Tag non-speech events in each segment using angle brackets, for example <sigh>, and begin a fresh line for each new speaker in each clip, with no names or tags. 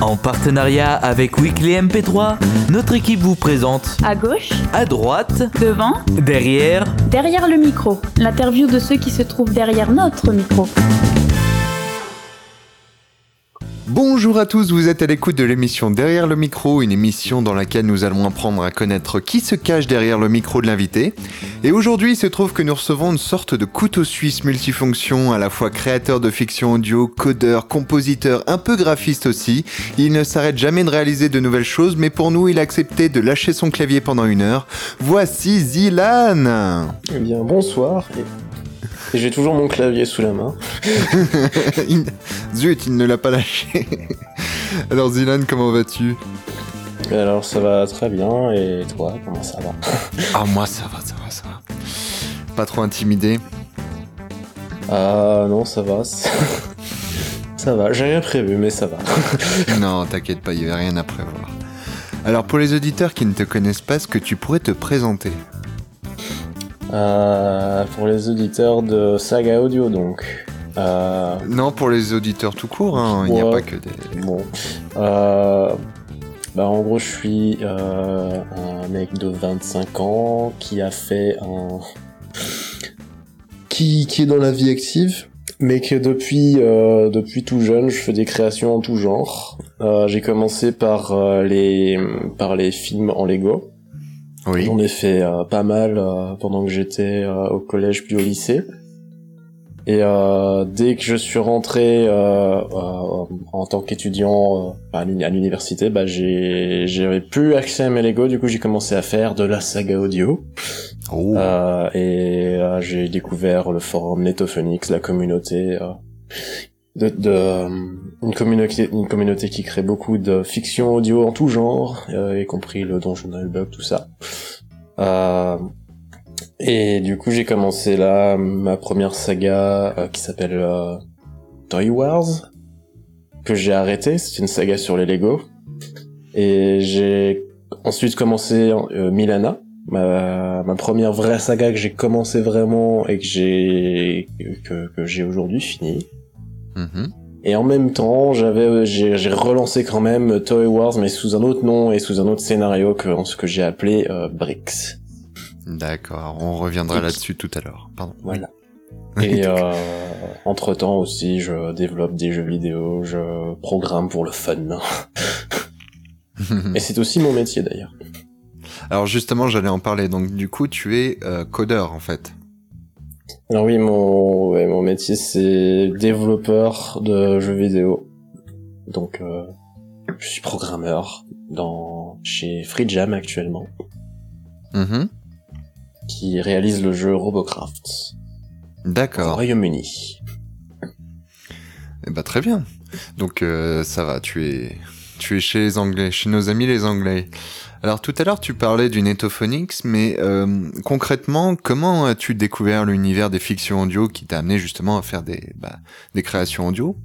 En partenariat avec Weekly MP3, notre équipe vous présente
À gauche,
à droite,
devant,
derrière,
derrière le micro. L'interview de ceux qui se trouvent derrière notre micro.
Bonjour à tous, vous êtes à l'écoute de l'émission Derrière le micro, une émission dans laquelle nous allons apprendre à connaître qui se cache derrière le micro de l'invité. Et aujourd'hui, il se trouve que nous recevons une sorte de couteau suisse multifonction, à la fois créateur de fiction audio, codeur, compositeur, un peu graphiste aussi. Il ne s'arrête jamais de réaliser de nouvelles choses, mais pour nous, il a accepté de lâcher son clavier pendant une heure. Voici Zilan
Eh bien, bonsoir. Et, et j'ai toujours mon clavier sous la main. <laughs>
Il- Zut, il ne l'a pas lâché. <laughs> Alors Zilan, comment vas-tu?
Alors, ça va très bien. Et toi, comment ça va?
Ah moi ça va, ça va, ça va. Pas trop intimidé?
Ah non, ça va. c'est- <laughs> ça va. J'ai rien prévu, mais ça va.
Non, t'inquiète pas, il y avait rien à prévoir. Alors pour les auditeurs qui ne te connaissent pas, est-ce que tu pourrais te présenter?
Euh, pour les auditeurs de Saga Audio, donc. Euh,
Non, pour les auditeurs tout court, hein, il n'y a pas que des...
bon. Euh, bah, en gros, je suis euh, un mec de 25 ans qui a fait un. qui, qui est dans la vie active, mais que depuis, euh, depuis tout jeune, je fais des créations en tout genre. Euh, J'ai commencé par, les, par les films en Lego.
Oui.
J'en ai fait euh, pas mal euh, pendant que j'étais euh, au collège puis au lycée. Et euh, dès que je suis rentré euh, euh, en tant qu'étudiant euh, à l'uni- à l'université, bah j'ai j'avais plus accès à mes Lego, du coup j'ai commencé à faire de la saga audio.
Oh.
Euh, et euh, j'ai découvert le forum Netophonix, la communauté euh, de, de une communauté qui crée beaucoup de fiction audio en tout genre, euh, y compris le Donjon Bug, tout ça. Euh, et du coup j'ai commencé là ma première saga euh, qui s'appelle Toy Wars que j'ai arrêté, c'est une saga sur les Lego. Et j'ai ensuite commencé Milana, ma, première vraie saga que j'ai commencé vraiment et que j'ai que, j'ai aujourd'hui fini.
Mhm.
Et en même temps, j'avais j'ai j'ai relancé quand même Toy Wars mais sous un autre nom et sous un autre scénario que ce que j'ai appelé euh, Bricks.
D'accord, on reviendra là-dessus tout à l'heure. Pardon.
Voilà. Et <laughs> euh, entre temps aussi, je développe des jeux vidéo, je programme pour le fun. <laughs> Et c'est aussi mon métier d'ailleurs.
Alors justement, j'allais en parler. Donc du coup, tu es euh, codeur en fait.
Alors oui, mon, ouais, mon métier c'est développeur de jeux vidéo. Donc euh, je suis programmeur dans chez FreeJam actuellement,
Mhm.
qui réalise le jeu Robocraft au
D'accord.
Royaume-Uni.
Eh ben, très bien. Donc euh, ça va, tu es, tu es chez les Anglais, chez nos amis les Anglais. Alors tout à l'heure tu parlais du Netophonix, mais euh, concrètement, comment as-tu découvert l'univers des fictions audio qui t'a amené justement à faire des, bah, des créations audio?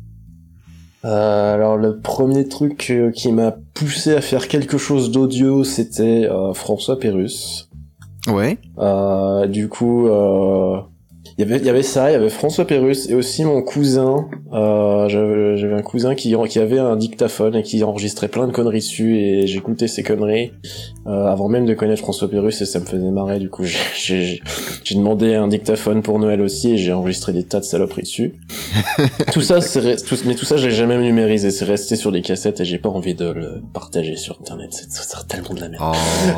Euh, alors le premier truc qui m'a poussé à faire quelque chose d'audio, c'était euh, François Pérus.
Ouais.
Euh, du coup, euh, il y avait il y avait ça, il y avait François Pérus et aussi mon cousin. Euh, j'avais un cousin qui qui avait un dictaphone et qui enregistrait plein de conneries dessus et j'écoutais ces conneries euh, avant même de connaître François Pérus et ça me faisait marrer. Du coup, j'ai- j'ai j'ai demandé un dictaphone pour Noël aussi et j'ai enregistré des tas de saloperies dessus. <laughs> tout ça, tout, mais tout ça, je l'ai jamais numérisé. C'est resté sur des cassettes et j'ai pas envie de le partager sur Internet. C'est tellement de la merde.
Oh.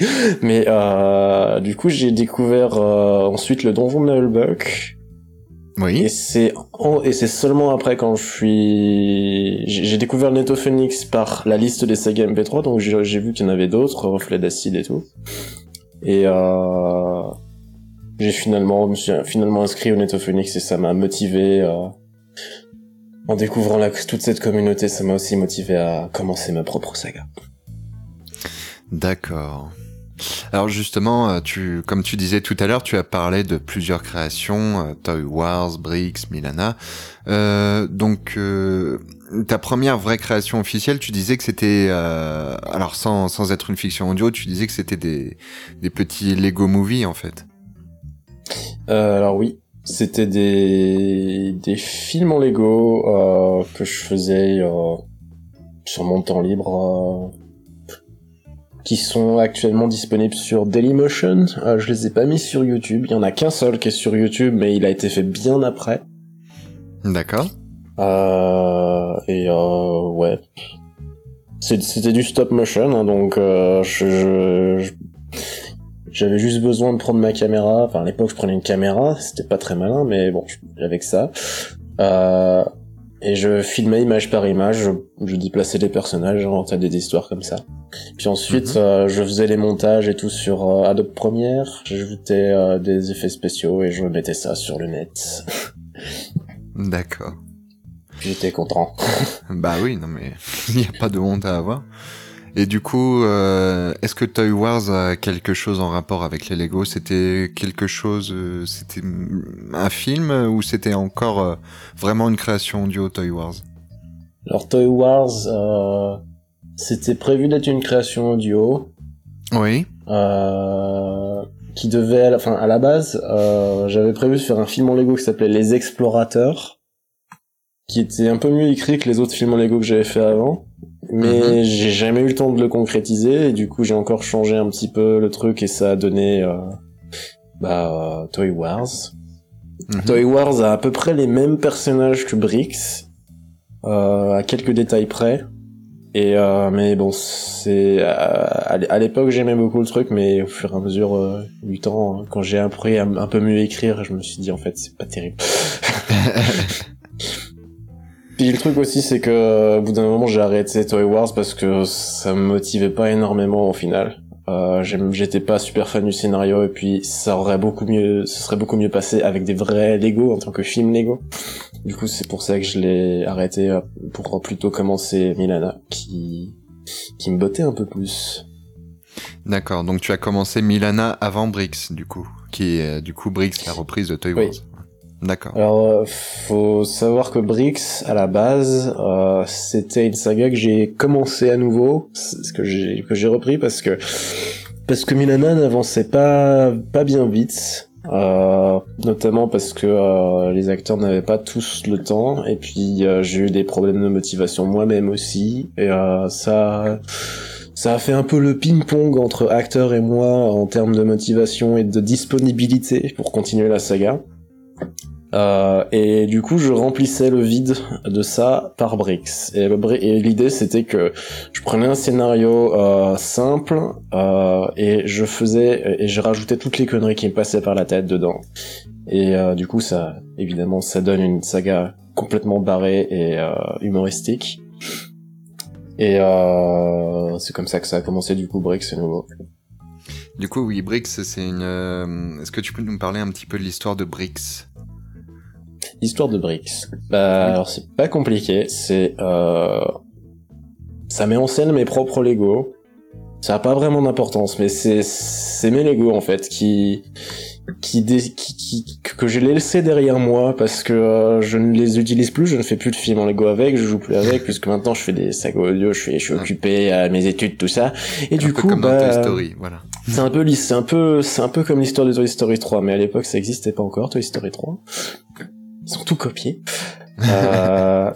<laughs>
Mais euh, du coup, j'ai découvert euh, ensuite le donjon de Et
oui.
c'est et c'est seulement après quand je suis j'ai découvert le Netophoenix par la liste des sagas MP3 donc j'ai vu qu'il y en avait d'autres reflets d'acide et tout et euh, j'ai finalement je me suis finalement inscrit au Netophoenix et ça m'a motivé euh, en découvrant la, toute cette communauté ça m'a aussi motivé à commencer ma propre saga
D'accord. Alors justement, euh, tu, comme tu disais tout à l'heure, tu as parlé de plusieurs créations, euh, Toy Wars, Bricks, Milana. Euh, donc, euh, ta première vraie création officielle, tu disais que c'était, euh, alors sans, sans être une fiction audio, tu disais que c'était des, des petits Lego Movie en fait.
Euh, alors oui, c'était des, des films en Lego que je faisais. Sur mon temps libre, euh, qui sont actuellement disponibles sur Dailymotion. Euh, je les ai pas mis sur YouTube. Il y en a qu'un seul qui est sur YouTube, mais il a été fait bien après.
D'accord.
Euh, et euh, ouais, c'était du stop motion, hein, donc euh, je- j'avais juste besoin de prendre ma caméra. Enfin, à l'époque, je prenais une caméra, c'était pas très malin, mais bon, j'avais que ça. Euh, et je filmais image par image, je, je déplaçais les personnages, j'inventais des histoires comme ça. Puis ensuite,
Mhm.
euh, je faisais les montages et tout sur euh, Adobe Premiere, j'ajoutais euh, des effets spéciaux et je mettais ça sur le net. <laughs>
D'accord.
J'étais content. <laughs>
Bah oui, non mais <laughs> il n'y a pas de honte à avoir. Et du coup, euh, est-ce que Toy Wars a quelque chose en rapport avec les Lego? C'était quelque chose, euh, c'était un film ou c'était encore euh, vraiment une création audio Toy Wars?
Alors Toy Wars, euh, c'était prévu d'être une création audio
Oui.
euh, qui devait, à la, à la base, euh, j'avais prévu de faire un film en Lego qui s'appelait Les Explorateurs, qui était un peu mieux écrit que les autres films en Lego que j'avais fait avant, mais j'ai jamais eu le temps de le concrétiser et du coup j'ai encore changé un petit peu le truc et ça a donné euh, bah, euh, Toy Wars.
Mhm.
Toy Wars a à peu près les mêmes personnages que Bricks, euh, à quelques détails près. Et euh, mais bon, c'est à l'é- à l'époque j'aimais beaucoup le truc, mais au fur et à mesure du temps, quand j'ai appris à un peu mieux écrire, je me suis dit en fait c'est pas terrible. <laughs> Puis le truc aussi c'est que au bout d'un moment j'ai arrêté Toy Wars parce que ça me motivait pas énormément au final. Euh, j'étais pas super fan du scénario et puis ça aurait beaucoup mieux, ce serait beaucoup mieux passé avec des vrais Lego en tant que film Lego. Du coup, c'est pour ça que je l'ai arrêté euh, pour plutôt commencer Milana, qui qui me bottait un peu plus.
D'accord. Donc tu as commencé Milana avant Brix, du coup, qui est du coup Brix la reprise de Toy
Oui.
D'accord.
Alors, euh, faut savoir que Brix, à la base, euh, c'était une saga que j'ai commencé à nouveau, ce que j'ai que j'ai repris parce que parce que Milana n'avançait pas pas bien vite. Euh, notamment parce que euh, les acteurs n'avaient pas tous le temps et puis euh, j'ai eu des problèmes de motivation moi-même aussi et euh, ça ça a fait un peu le ping-pong entre acteurs et moi en termes de motivation et de disponibilité pour continuer la saga. Euh, et du coup, je remplissais le vide de ça par Bricks. Et, l'idée, c'était que je prenais un scénario euh, simple euh, et je faisais et je rajoutais toutes les conneries qui me passaient par la tête dedans. Et euh, du coup, ça, évidemment, ça donne une saga complètement barrée et euh, humoristique. Et euh, c'est comme ça que ça a commencé du coup Bricks à nouveau.
Du coup, oui, Brix, c'est une. Est-ce que tu peux nous parler un petit peu de l'histoire de Brix
Histoire de Bricks. Bah, alors c'est pas compliqué, c'est euh... ça met en scène mes propres Lego. Ça a pas vraiment d'importance, mais c'est c'est mes Lego en fait qui qui, dé- qui, qui- que j'ai laissé derrière moi parce que euh, je ne les utilise plus, je ne fais plus de films en Lego avec, je joue plus avec puisque maintenant je fais des sagas audio, je fais je suis occupé à mes études tout ça et
Un
du
peu
coup
comme dans
bah
Toy Story, voilà.
c'est un peu c'est un peu, c'est un peu comme l'histoire de Toy Story 3, mais à l'époque ça existait pas encore, Toy Story 3. Ils sont tout copiés. Euh,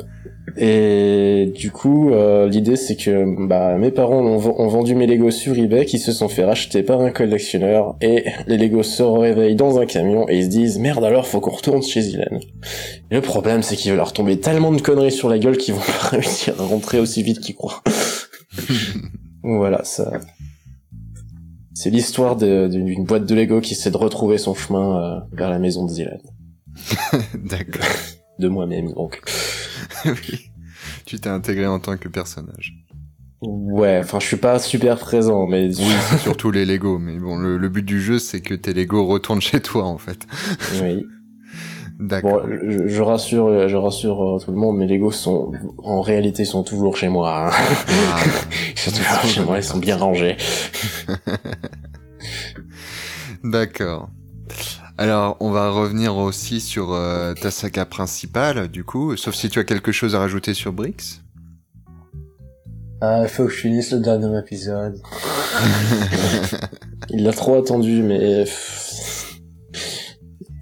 et du coup, euh, l'idée c'est que bah, mes parents ont, ont vendu mes Legos sur eBay, qui se sont fait racheter par un collectionneur, et les Legos se réveillent dans un camion et ils se disent merde alors faut qu'on retourne chez Zilan. Et le problème c'est qu'il va leur tomber tellement de conneries sur la gueule qu'ils vont <laughs> pas réussir à rentrer aussi vite qu'ils croient. <laughs> voilà, ça. C'est l'histoire d'une boîte de Lego qui essaie de retrouver son chemin euh, vers la maison de Zilan. <laughs>
D'accord.
De moi-même, donc. <laughs>
oui. Tu t'es intégré en tant que personnage.
Ouais, enfin, je suis pas super présent, mais...
Oui, <laughs> c'est surtout les Lego, mais bon, le, le but du jeu, c'est que tes Lego retournent chez toi, en fait.
oui.
D'accord.
Bon, je, je rassure, je rassure euh, tout le monde, mes Legos sont, en réalité, sont toujours chez moi. hein.
Ah,
Ils sont toujours chez moi, ils sont bien rangés.
D'accord. Alors, on va revenir aussi sur euh, ta saga principale, du coup, sauf si tu as quelque chose à rajouter sur Brix.
Ah, il faut que je finisse le dernier épisode. <laughs> Il l'a trop attendu, mais...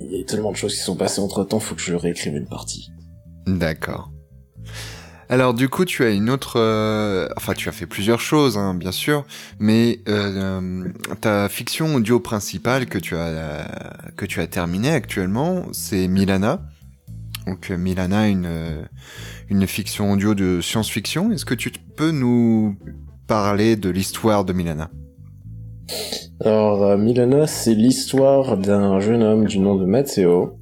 Il y a tellement de choses qui sont passées entre temps, faut que je réécrive une partie.
D'accord. Alors du coup, tu as une autre, euh, enfin tu as fait plusieurs choses, hein, bien sûr, mais euh, ta fiction audio principale que tu as que tu as terminée actuellement, c'est Milana. Donc Milana, une une fiction audio de science-fiction. Est-ce que tu peux nous parler de l'histoire de Milana?
Alors Milana, c'est l'histoire d'un jeune homme du nom de Matteo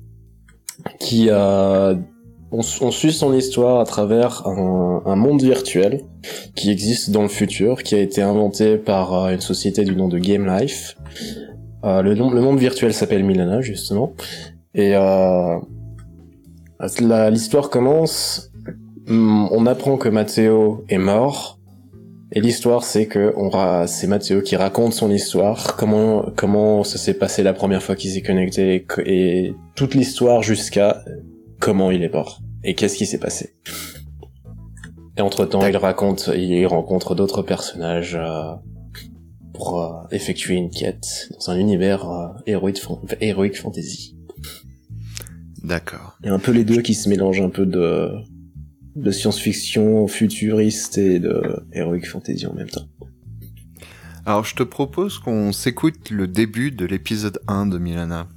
qui a on, suit son histoire à travers un, monde virtuel qui existe dans le futur, qui a été inventé par euh, une société du nom de Game Life. Euh, le, monde virtuel s'appelle Milana justement, et euh, l'histoire commence. Hmm, on apprend que Matteo est mort, et l'histoire c'est que c'est Matteo qui raconte son histoire, comment comment ça s'est passé la première fois qu'il s'est connecté, et toute l'histoire jusqu'à comment il est mort et qu'est-ce qui s'est passé. Et entre temps, il raconte, il rencontre d'autres personnages euh, pour euh, effectuer une quête dans un univers euh, héroïque, fantasy.
D'accord.
Il y a un peu les deux qui se mélangent un peu de de science-fiction futuriste et de heroic fantasy en même temps.
Alors je te propose qu'on s'écoute le début de l'épisode 1 de Milana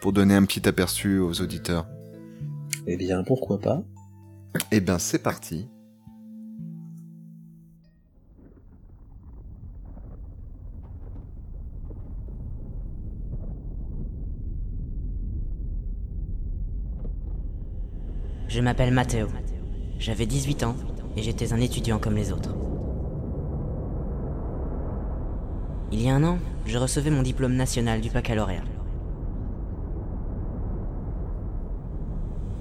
pour donner un petit aperçu aux auditeurs.
Eh bien, pourquoi pas
Eh bien, c'est parti.
Je m'appelle Matteo. J'avais 18 ans et j'étais un étudiant comme les autres. Il y a un an, je recevais mon diplôme national du baccalauréat.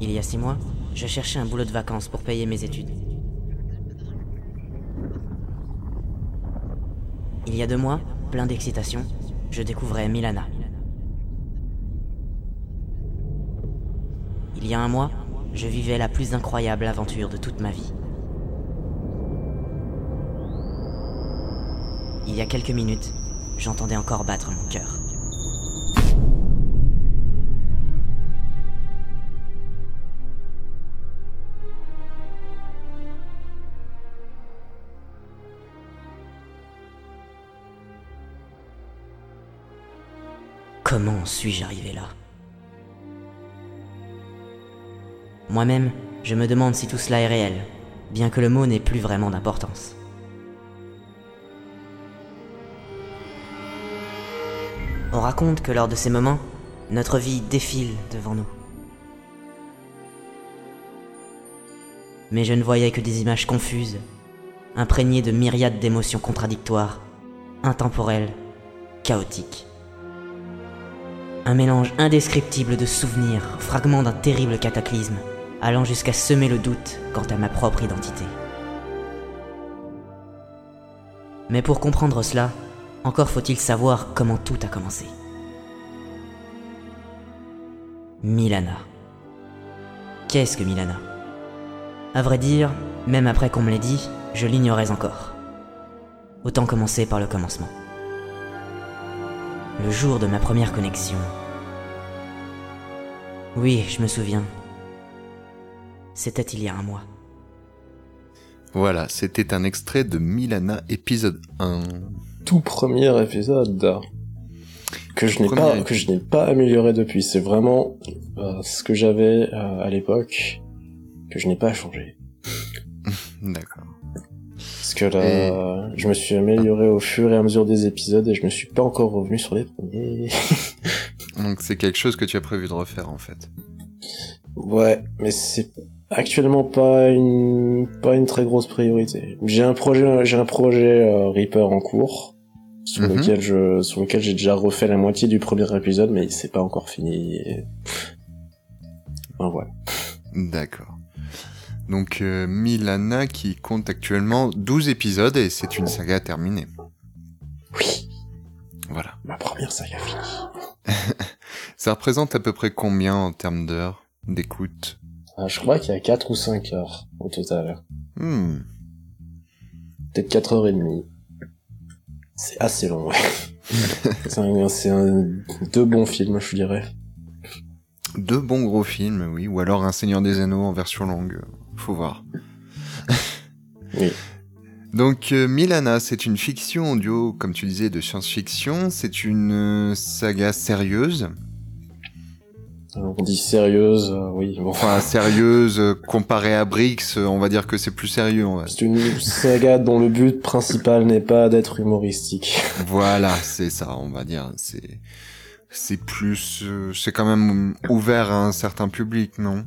Il y a six mois, je cherchais un boulot de vacances pour payer mes études. Il y a deux mois, plein d'excitation, je découvrais Milana. Il y a un mois, je vivais la plus incroyable aventure de toute ma vie. Il y a quelques minutes, j'entendais encore battre mon cœur. Comment suis-je arrivé là Moi-même, je me demande si tout cela est réel, bien que le mot n'ait plus vraiment d'importance. On raconte que lors de ces moments, notre vie défile devant nous. Mais je ne voyais que des images confuses, imprégnées de myriades d'émotions contradictoires, intemporelles, chaotiques. Un mélange indescriptible de souvenirs, fragments d'un terrible cataclysme, allant jusqu'à semer le doute quant à ma propre identité. Mais pour comprendre cela, encore faut-il savoir comment tout a commencé. Milana. Qu'est-ce que Milana? À vrai dire, même après qu'on me l'ait dit, je l'ignorais encore. Autant commencer par le commencement le jour de ma première connexion. Oui, je me souviens. C'était il y a un mois.
Voilà, c'était un extrait de Milana épisode 1.
Tout premier épisode que je n'ai pas que je n'ai pas amélioré depuis. C'est vraiment euh, ce que j'avais euh, à l'époque que je n'ai pas changé. <laughs>
D'accord
que là, je me suis amélioré au fur et à mesure des épisodes et je me suis pas encore revenu sur les premiers. <laughs>
Donc c'est quelque chose que tu as prévu de refaire en fait.
Ouais, mais c'est actuellement pas une pas une très grosse priorité. J'ai un projet j'ai un projet euh, Reaper en cours sur mhm. lequel je sur lequel j'ai déjà refait la moitié du premier épisode mais c'est pas encore fini. Enfin, voilà.
D'accord. Donc euh, Milana qui compte actuellement 12 épisodes et c'est une saga terminée.
Oui.
Voilà.
Ma première saga finie. <laughs>
Ça représente à peu près combien en termes d'heures d'écoute?
Ah, Je crois qu'il y a 4 ou 5 heures au total.
Hmm.
Peut-être 4 heures et demie. C'est assez long, ouais. <laughs> c'est un, deux bons films, je dirais.
Deux bons gros films, oui. Ou alors Un Seigneur des Anneaux en version longue faut voir. <laughs>
Oui.
Donc euh, Milana, c'est une fiction audio, comme tu disais, de science-fiction. C'est une euh, saga sérieuse.
On dit sérieuse, euh, oui. Bon.
Enfin, <laughs> sérieuse, comparée à Brix, on va dire que c'est plus sérieux. en.
C'est une saga dont le but principal n'est pas d'être humoristique. <laughs>
Voilà, c'est ça, on va dire. C'est c'est plus, c'est quand même ouvert à un certain public, non?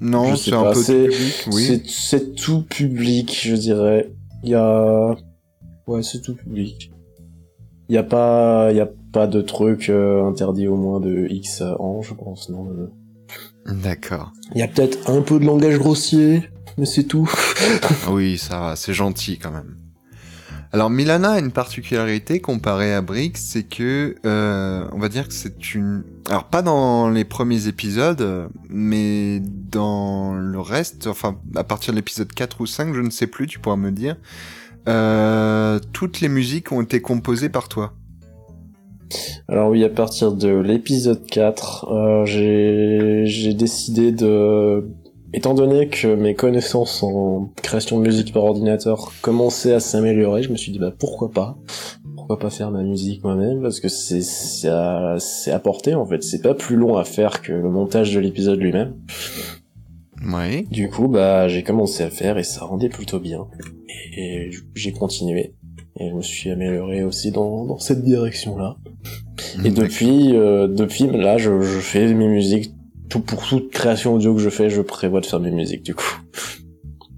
Non, c'est un peu
c'est-
public, oui.
C'est- C'est tout public, je dirais. Il y a... Ouais, c'est tout public. Il y a pas, il y a pas de truc euh, interdit au moins de X ans, je pense, non. euh.
D'accord.
Il y a peut-être un peu de langage grossier, mais c'est tout.
Oui, ça va, c'est gentil quand même. Alors Milana a une particularité comparée à Brix, c'est que euh, on va dire que c'est une. Alors pas dans les premiers épisodes, mais dans le reste, enfin à partir de l'épisode 4 ou 5, je ne sais plus, tu pourras me dire. euh, toutes les musiques ont été composées par toi.
Alors oui, à partir de l'épisode 4, euh, j'ai décidé de... Étant donné que mes connaissances en création de musique par ordinateur commençaient à s'améliorer, je me suis dit bah pourquoi pas? Pourquoi pas faire ma musique moi-même? Parce que c'est c'est à, portée en fait, c'est pas plus long à faire que le montage de l'épisode lui-même.
Oui.
Du coup, bah j'ai commencé à faire et ça rendait plutôt bien. Et j'ai continué. Et je me suis amélioré aussi dans, dans cette direction-là. Et depuis, euh, depuis là, je, je fais mes musiques. Tout, pour toute création audio que je fais, je prévois de faire mes musiques du coup.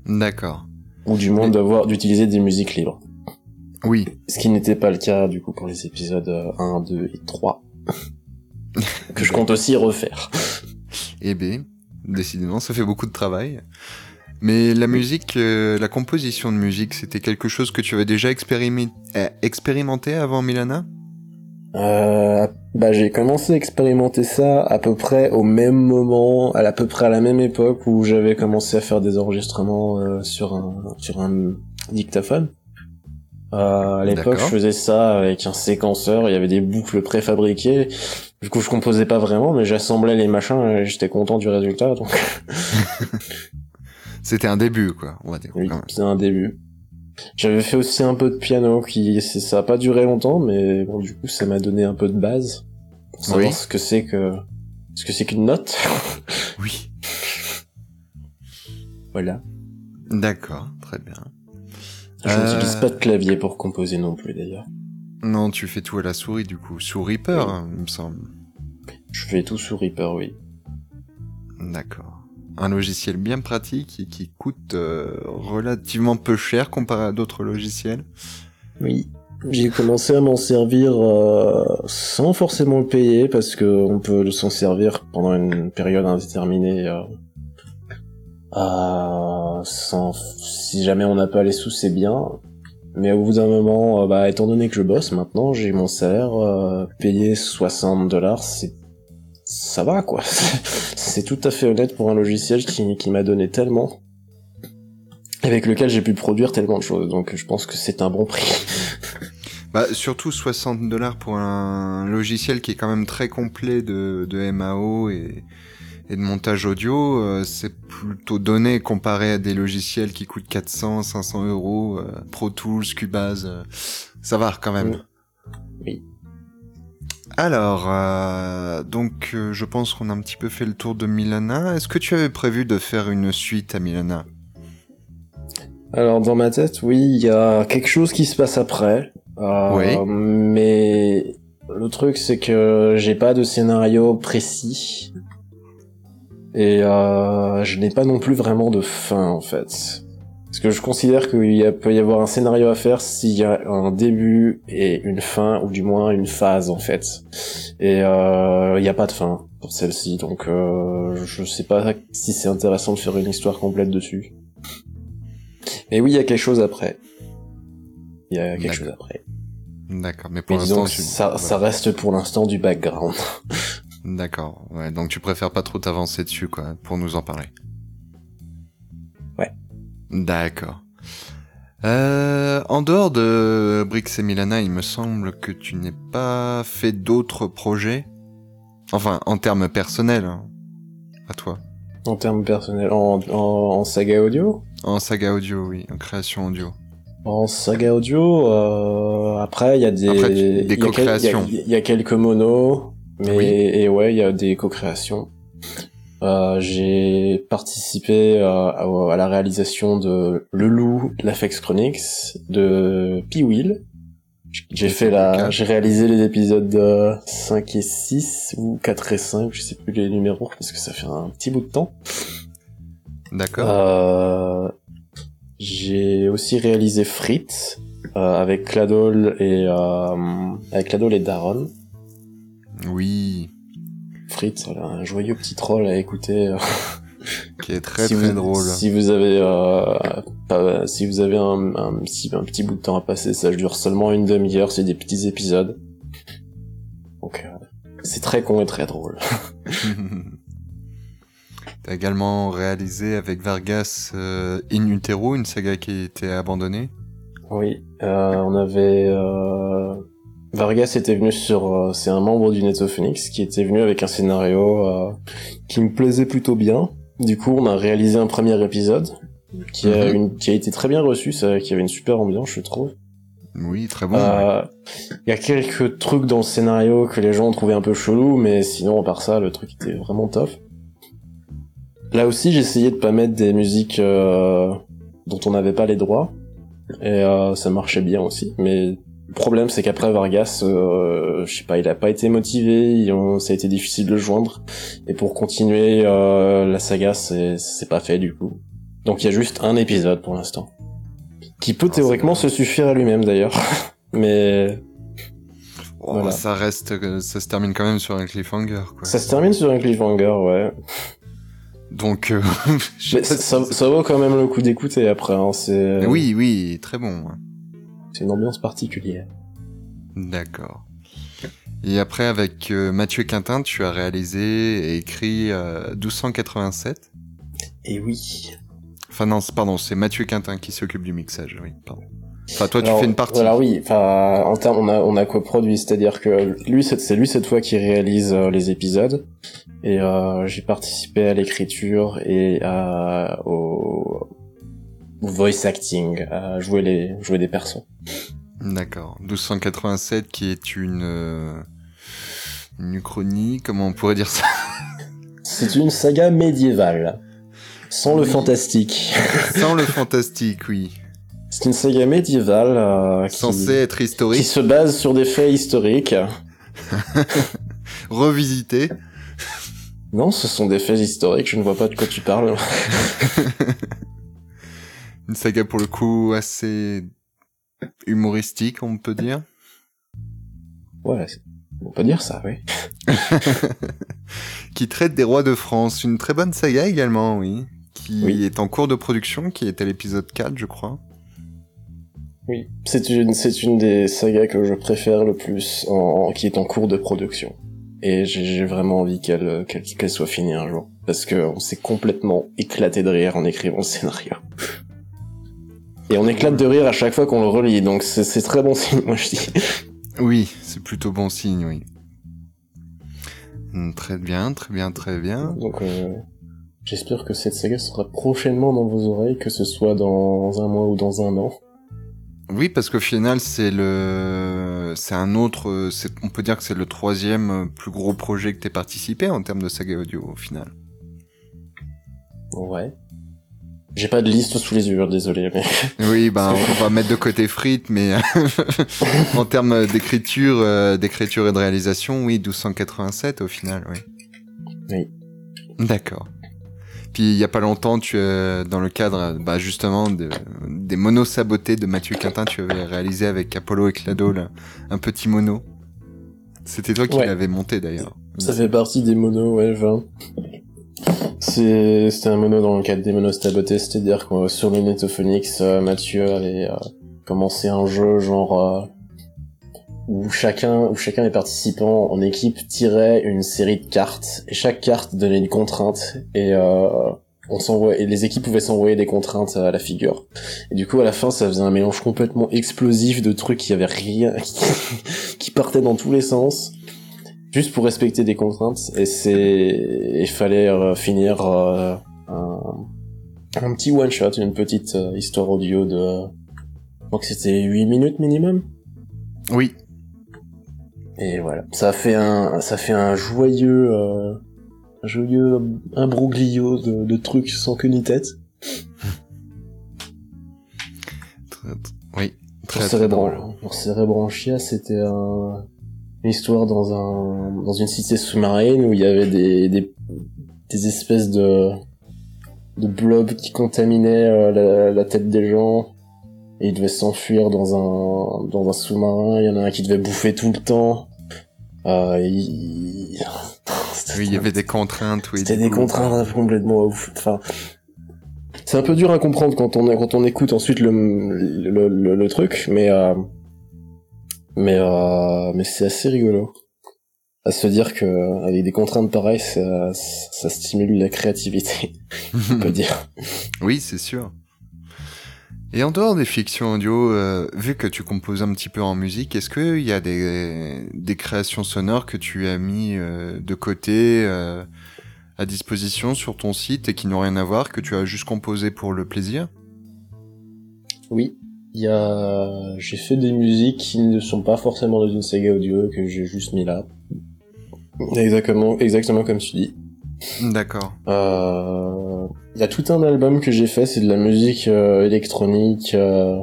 D'accord.
Ou du moins
Mais-
d'avoir d'utiliser des musiques libres.
Oui.
Ce qui n'était pas le cas du coup pour les épisodes euh, 1, 2 et 3. <laughs> que je compte aussi refaire.
Eh bien, décidément, ça fait beaucoup de travail. Mais la musique, euh, la composition de musique, c'était quelque chose que tu avais déjà expérimi- euh, expérimenté avant Milana?
Euh, bah j'ai commencé à expérimenter ça à peu près au même moment, à, à peu près à la même époque où j'avais commencé à faire des enregistrements euh, sur un sur un dictaphone. Euh, à l'époque, je faisais ça avec un séquenceur, il y avait des boucles préfabriquées. Du coup, je composais pas vraiment, mais j'assemblais les machins et j'étais content du résultat. Donc, <laughs>
C'était un début, quoi, on va dire.
oui, c'est un début. J'avais fait aussi un peu de piano, qui ça a pas duré longtemps, mais bon, du coup, ça m'a donné un peu de base pour savoir
Oui.
ce que c'est que ce que c'est qu'une note. <laughs>
Oui.
voilà.
D'accord, très bien.
Je
Euh,
n'utilise pas de clavier pour composer non plus d'ailleurs.
Non, tu fais tout à la souris, du coup. Sous Reaper,
Oui.
hein, il me semble.
Je fais tout sous Reaper, oui.
D'accord. Un logiciel bien pratique et qui coûte euh, relativement peu cher comparé à d'autres logiciels.
Oui. J'ai commencé à m'en servir euh, sans forcément le payer parce que on peut s'en servir pendant une période indéterminée. Euh, si jamais on n'a pas les sous, c'est bien. Mais au bout d'un moment, bah, étant donné que je bosse maintenant, j'ai mon salaire, payer 60 dollars, c'est ça va quoi. <laughs> c'est tout à fait honnête pour un logiciel qui, qui m'a donné tellement, avec lequel j'ai pu produire tellement de choses. Donc je pense que c'est un bon prix. <laughs>
Bah, surtout 60 dollars pour un logiciel qui est quand même très complet de, de MAO et, et de montage audio, euh, c'est plutôt donné comparé à des logiciels qui coûtent 400, 500 euros, euh, Pro Tools, Cubase, euh, ça va quand même.
Oui.
Alors, euh, donc euh, je pense qu'on a un petit peu fait le tour de Milana. Est-ce que tu avais prévu de faire une suite à Milana?
Alors dans ma tête, oui, il y a quelque chose qui se passe après. Euh,
Oui.
Mais le truc c'est que j'ai pas de scénario précis et euh, je n'ai pas non plus vraiment de fin en fait. Parce que je considère qu'il peut y avoir un scénario à faire s'il y a un début et une fin, ou du moins une phase en fait. Et euh, il n'y a pas de fin pour celle-ci, donc euh, je sais pas si c'est intéressant de faire une histoire complète dessus. Mais oui, il y a quelque chose après. Il y a quelque chose après.
D'accord, mais pour l'instant, tu-
ça, ça reste pour l'instant du background.
D'accord. Ouais, donc tu préfères pas trop t'avancer dessus, quoi, pour nous en parler. D'accord. Euh, en dehors de Brix et Milana, il me semble que tu n'aies pas fait d'autres projets? Enfin, en termes personnels. hein. à toi
En termes personnels, en, en, en saga audio?
En saga audio, oui, en création audio.
En saga audio, euh, après il y a des,
Après, tu- des co-créations.
Il y, a- il y a quelques monos, mais
Oui.
et ouais, il y a des co-créations. Euh, j'ai participé euh, à, à la réalisation de Le Loup, l'Afex Chronix, de P-Wheel. J'ai fait la, j'ai réalisé les épisodes euh, 5 et 6, ou 4 et 5, je sais plus les numéros, parce que ça fait un petit bout de temps.
D'accord.
Euh, j'ai aussi réalisé Fritz euh, avec Cladol et euh, avec Cladol et Daron.
Oui,
Fritz, voilà, un joyeux petit troll à écouter. euh, <laughs>
qui est très
si
très
vous,
drôle.
Si vous avez euh, pas- si vous avez un, un petit un petit bout de temps à passer, ça dure seulement une demi-heure, c'est des petits épisodes. Donc euh, c'est très con et très drôle. <laughs> <laughs>
T'as également réalisé avec Vargas euh, In Utero, une saga qui été abandonnée?
Oui, euh, on avait euh, Vargas était venu sur, euh, c'est un membre du Netophonix qui était venu avec un scénario euh, qui me plaisait plutôt bien. Du coup, on a réalisé un premier épisode qui a
Mhm.
une, qui a été très bien reçu, ça, qui avait une super ambiance, je trouve.
Oui, très bon.
Euh, Il y a quelques trucs dans le scénario que les gens ont trouvé un peu chelou, mais sinon, à part ça, le truc était vraiment top. Là aussi, j'ai essayé de pas mettre des musiques euh, dont on n'avait pas les droits, et euh, ça marchait bien aussi. Mais le problème, c'est qu'après Vargas, euh, je sais pas, il a pas été motivé, ont- ça a été difficile de le joindre, et pour continuer euh, la saga, c'est pas fait du coup. Donc il y a juste un épisode pour l'instant, qui peut
Ah,
théoriquement se suffire à lui-même d'ailleurs, <laughs> mais
Oh,
voilà.
Ça reste, euh, ça se termine quand même sur un cliffhanger, quoi.
Ça se termine sur un cliffhanger, ouais.
Donc, euh, <laughs>
Mais ça, ça, ça vaut quand même le coup d'écouter après. Hein. C'est
Oui, oui, très bon.
C'est une ambiance particulière.
D'accord. Et après, avec euh, Mathieu Quintin, tu as réalisé et écrit euh, 1287.
Et oui.
Enfin non, pardon, c'est Mathieu Quintin qui s'occupe du mixage, oui, pardon. Enfin, toi, tu
Alors,
fais une partie.
Voilà, oui. Enfin, en termes, on a on a coproduit, c'est-à-dire que lui, c'est lui cette fois qui réalise euh, les épisodes, et euh, j'ai participé à l'écriture et à, au voice acting, à jouer les jouer des persos.
D'accord. 1287 qui est une... euh, une uchronie, comment on pourrait dire ça?
C'est une saga médiévale, sans le fantastique.
Sans le <laughs> fantastique, oui.
C'est une saga médiévale euh, qui...
Censé être
qui
historique,
se base sur des faits historiques. <laughs>
revisité.
Non, ce sont des faits historiques, je ne vois pas de quoi tu parles. <laughs>
Une saga pour le coup assez humoristique, on peut dire.
Ouais, on peut dire ça, oui. <laughs>
qui traite des rois de France. Une très bonne saga également, oui. Qui
Oui.
est en cours de production, qui est à l'épisode 4, je crois.
Oui, c'est une, c'est une des sagas que je préfère le plus, en, qui est en cours de production. Et j'ai vraiment envie qu'elle qu'elle qu'elle soit finie un jour. Parce que on s'est complètement éclaté de rire en écrivant le scénario. Et on éclate de rire à chaque fois qu'on le relit, donc c'est très bon signe, <laughs> moi je dis.
Oui, c'est plutôt bon signe, oui. Hmm, Très bien, très bien, très bien.
Donc euh, j'espère que cette saga sera prochainement dans vos oreilles, que ce soit dans un mois ou dans un an.
Oui, parce qu'au final, c'est le, c'est un autre, on peut dire que c'est le troisième plus gros projet que t'aies participé en termes de saga audio, au final.
Ouais. J'ai pas de liste sous les yeux, désolé, mais...
Oui, <laughs> ben, on va mettre de côté frites, mais <laughs> en termes d'écriture, euh, d'écriture et de réalisation, oui, 1287 au final, oui.
Oui.
D'accord. Puis il y a pas longtemps, tu euh, dans le cadre, bah, justement, de, des monos sabotés de Mathieu Quintin, tu avais réalisé avec Apollo et Clado là, un petit mono. C'était toi qui
Ouais.
l'avais monté d'ailleurs.
Ça fait partie des monos, ouais, 20. C'était un mono dans le cadre des monos sabotés, c'est-à-dire que sur le Netophonix, euh, Mathieu avait euh, commencé un jeu genre euh, où chacun, où chacun des participants en équipe tirait une série de cartes et chaque carte donnait une contrainte et on les équipes pouvaient s'envoyer des contraintes à la figure. Et du coup à la fin ça faisait un mélange complètement explosif de trucs qui avaient rien <laughs> qui partaient dans tous les sens. Juste pour respecter des contraintes. Et c'est, il fallait euh, finir euh, un, un petit one shot, une petite euh, histoire audio de, je crois que c'était 8 minutes minimum.
Oui.
Et voilà, ça fait un, ça fait un joyeux, euh, un joyeux imbroglio de, de trucs sans queue ni tête.
Très- oui.
Pour
Très, très drôle.
Cérébran, pour Cérébranchia, c'était un, une histoire dans un, dans une cité sous-marine où il y avait des, des, des espèces de, de blobs qui contaminaient euh, la, la tête des gens. Et ils devaient s'enfuir dans un, dans un sous-marin. Il y en a un qui devait bouffer tout le temps. Euh, il...
Oui, il y avait des contraintes. Oui,
C'était des contraintes complètement ouf. Enfin, c'est un peu dur à comprendre quand on quand on écoute ensuite le le, le, le truc, mais euh, mais euh, mais c'est assez rigolo à se dire que avec des contraintes pareilles, ça, ça stimule la créativité, <laughs> on peut dire.
Oui, c'est sûr. Et en dehors des fictions audio, euh, vu que tu composes un petit peu en musique, est-ce qu'il y a des, des créations sonores que tu as mis euh, de côté euh, à disposition sur ton site et qui n'ont rien à voir, que tu as juste composé pour le plaisir?
Oui, il y a j'ai fait des musiques qui ne sont pas forcément dans une saga audio que j'ai juste mis là. Exactement, exactement comme tu dis.
D'accord.
Euh, Il y a tout un album que j'ai fait, c'est de la musique euh, électronique euh,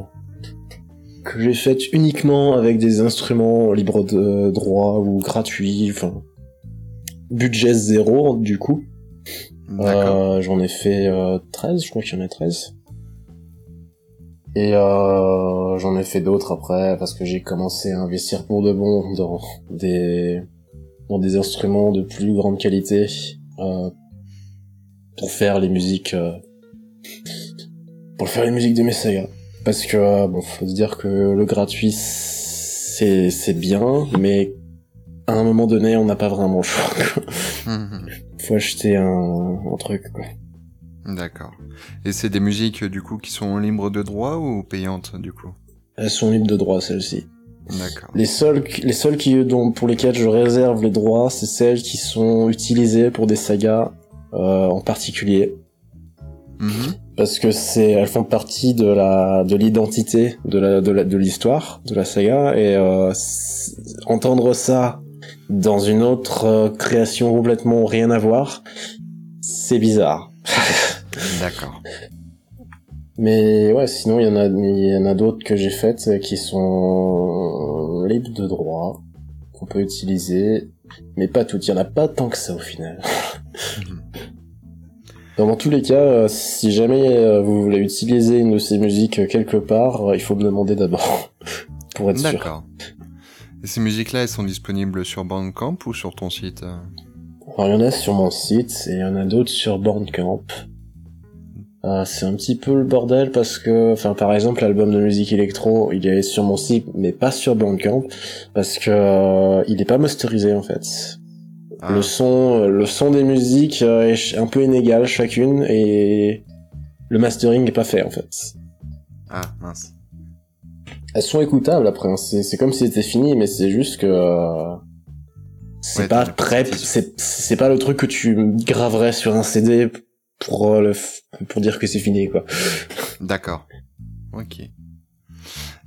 que j'ai faite uniquement avec des instruments libres de droit ou gratuits, enfin budget zéro du coup. Euh, J'en ai fait euh, 13, je crois qu'il y en a 13. Et euh, j'en ai fait d'autres après parce que j'ai commencé à investir pour de bon dans des dans des instruments de plus grande qualité euh, pour faire les musiques euh, pour faire les musiques de mes sagas. Parce que euh, bon, faut se dire que le gratuit c'est c'est bien, mais à un moment donné, on n'a pas vraiment le choix. quoi.
Mhm.
Faut acheter un, un truc quoi.
D'accord. Et c'est des musiques du coup qui sont libres de droit ou payantes du coup?
Elles sont libres de droit celles-ci.
D'accord.
Les seules, les seules qui, dont, pour lesquelles je réserve les droits, c'est celles qui sont utilisées pour des sagas euh, en particulier,
Mhm.
parce que c'est, elles font partie de la, de l'identité de la, de la, de l'histoire de la saga, et euh, entendre ça dans une autre euh, création complètement rien à voir, c'est bizarre. <laughs>
D'accord.
Mais ouais, sinon il y en a, il y en a d'autres que j'ai faites euh, qui sont libres de droit, qu'on peut utiliser, mais pas toutes. Il y en a pas tant que ça au final. Donc, <laughs> Dans tous les cas, euh, si jamais euh, vous voulez utiliser une de ces musiques quelque part, il faut me demander d'abord <laughs> pour être sûr.
D'accord. Et ces musiques-là, elles sont disponibles sur Bandcamp ou sur ton site
Alors il y en a sur mon site et il y en a d'autres sur Bandcamp. Euh, c'est un petit peu le bordel parce que, enfin par exemple l'album de musique électro, il est sur mon site mais pas sur Bandcamp parce que euh, il est pas masterisé en fait.
Ah,
Le son, euh, le son des musiques est un peu inégal chacune et le mastering est pas fait en fait.
ah, mince.
Elles sont écoutables après, hein. c'est comme si c'était fini mais c'est juste que euh, c'est
Ouais,
pas très, c'est pas le truc que tu graverais sur un CD pour euh, le f- pour dire que c'est fini quoi.
D'accord. Ok.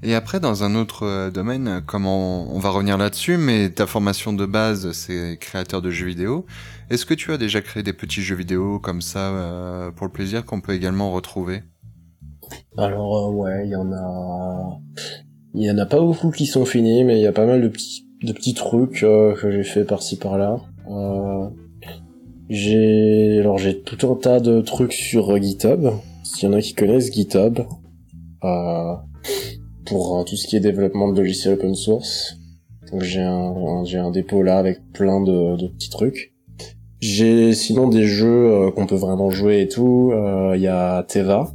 Et après, dans un autre euh, domaine, comment on va revenir là-dessus, mais ta formation de base, c'est créateur de jeux vidéo. Est-ce que tu as déjà créé des petits jeux vidéo comme ça euh, pour le plaisir qu'on peut également retrouver?
Alors euh, ouais, il y en a, il y en a pas beaucoup qui sont finis, mais il y a pas mal de petits de petits trucs euh, que j'ai fait par-ci par-là. J'ai alors j'ai tout un tas de trucs sur euh, GitHub. S'il y en a qui connaissent GitHub, euh, pour euh, tout ce qui est développement de logiciels open source. Donc j'ai un, un- j'ai un dépôt là avec plein de, de petits trucs. J'ai sinon des jeux euh, qu'on peut vraiment jouer et tout. Euh, Il y a Teva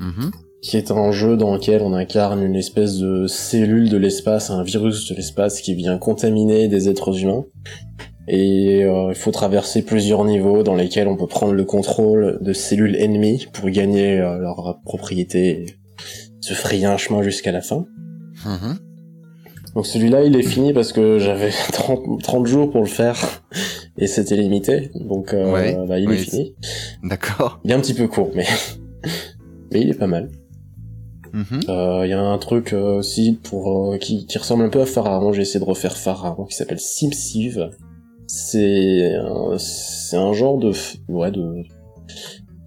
Mhm.
qui est un jeu dans lequel on incarne une espèce de cellule de l'espace, un virus de l'espace qui vient contaminer des êtres humains. Et euh, il faut traverser plusieurs niveaux dans lesquels on peut prendre le contrôle de cellules ennemies pour gagner euh, leur propriété et se frayer un chemin jusqu'à la fin.
Mhm.
Donc celui-là, il est fini parce que j'avais <laughs> 30, 30 jours pour le faire <laughs> et c'était limité. Donc euh,
Ouais,
bah, il
oui,
est fini.
D'accord.
Il est un petit peu court, mais <laughs> mais il est pas mal.
Mhm.
Euh, Il y a un truc euh, aussi pour euh, qui, qui ressemble un peu à Pharaon. J'ai essayé de refaire Pharaon qui s'appelle SimSieve. C'est un, c'est un genre de ouais de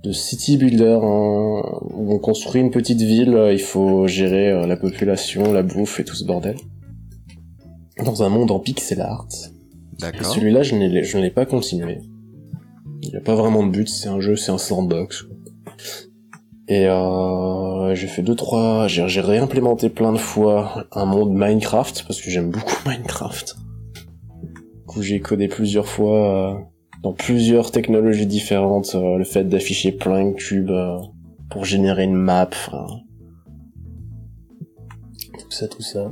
de city builder hein, où on construit une petite ville. euh, Il faut gérer euh, la population, la bouffe et tout ce bordel dans un monde en pixel art.
D'accord.
celui-là, je ne l'ai- pas continué. Il n'y a pas vraiment de but, c'est un jeu, c'est un sandbox. Et euh, j'ai fait deux trois, j'ai j'ai réimplémenté plein de fois un monde Minecraft parce que j'aime beaucoup <laughs> Minecraft. Coup, j'ai codé plusieurs fois euh, dans plusieurs technologies différentes euh, le fait d'afficher plein de cubes euh, pour générer une map. enfin, Tout ça, tout ça.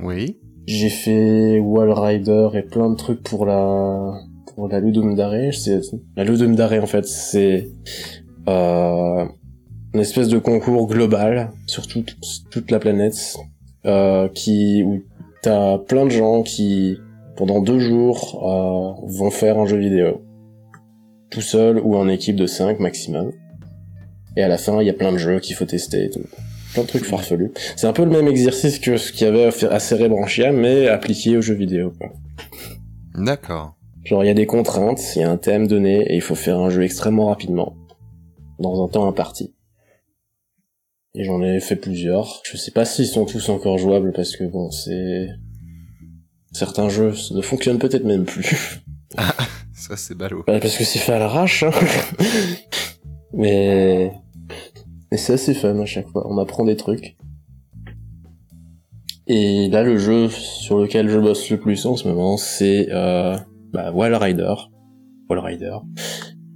Oui.
J'ai fait Wall Rider et plein de trucs pour la pour la Ludum Dare. La Ludum Dare en fait, c'est euh, une espèce de concours global sur toute toute la planète euh, qui où t'as plein de gens qui pendant deux jours euh, vont faire un jeu vidéo tout seul ou en équipe de 5 maximum. Et à la fin, il y a plein de jeux qu'il faut tester et tout. Plein de trucs farfelus. C'est un peu le même exercice que ce qu'il y avait à Cerebranchia, mais appliqué aux jeux vidéo.
D'accord.
Genre, il y a des contraintes, il y a un thème donné, et il faut faire un jeu extrêmement rapidement. Dans un temps imparti. Et j'en ai fait plusieurs. Je sais pas s'ils sont tous encore jouables, parce que bon, c'est... Certains jeux ne fonctionnent peut-être même plus. <laughs>
Ça, c'est ballot.
Bah, parce que c'est fait à l'arrache, hein. <laughs> Mais... Mais c'est assez fun à chaque fois, on apprend des trucs. Et là, le jeu sur lequel je bosse le plus en ce moment, c'est euh, bah, Wall Rider. Wall Rider.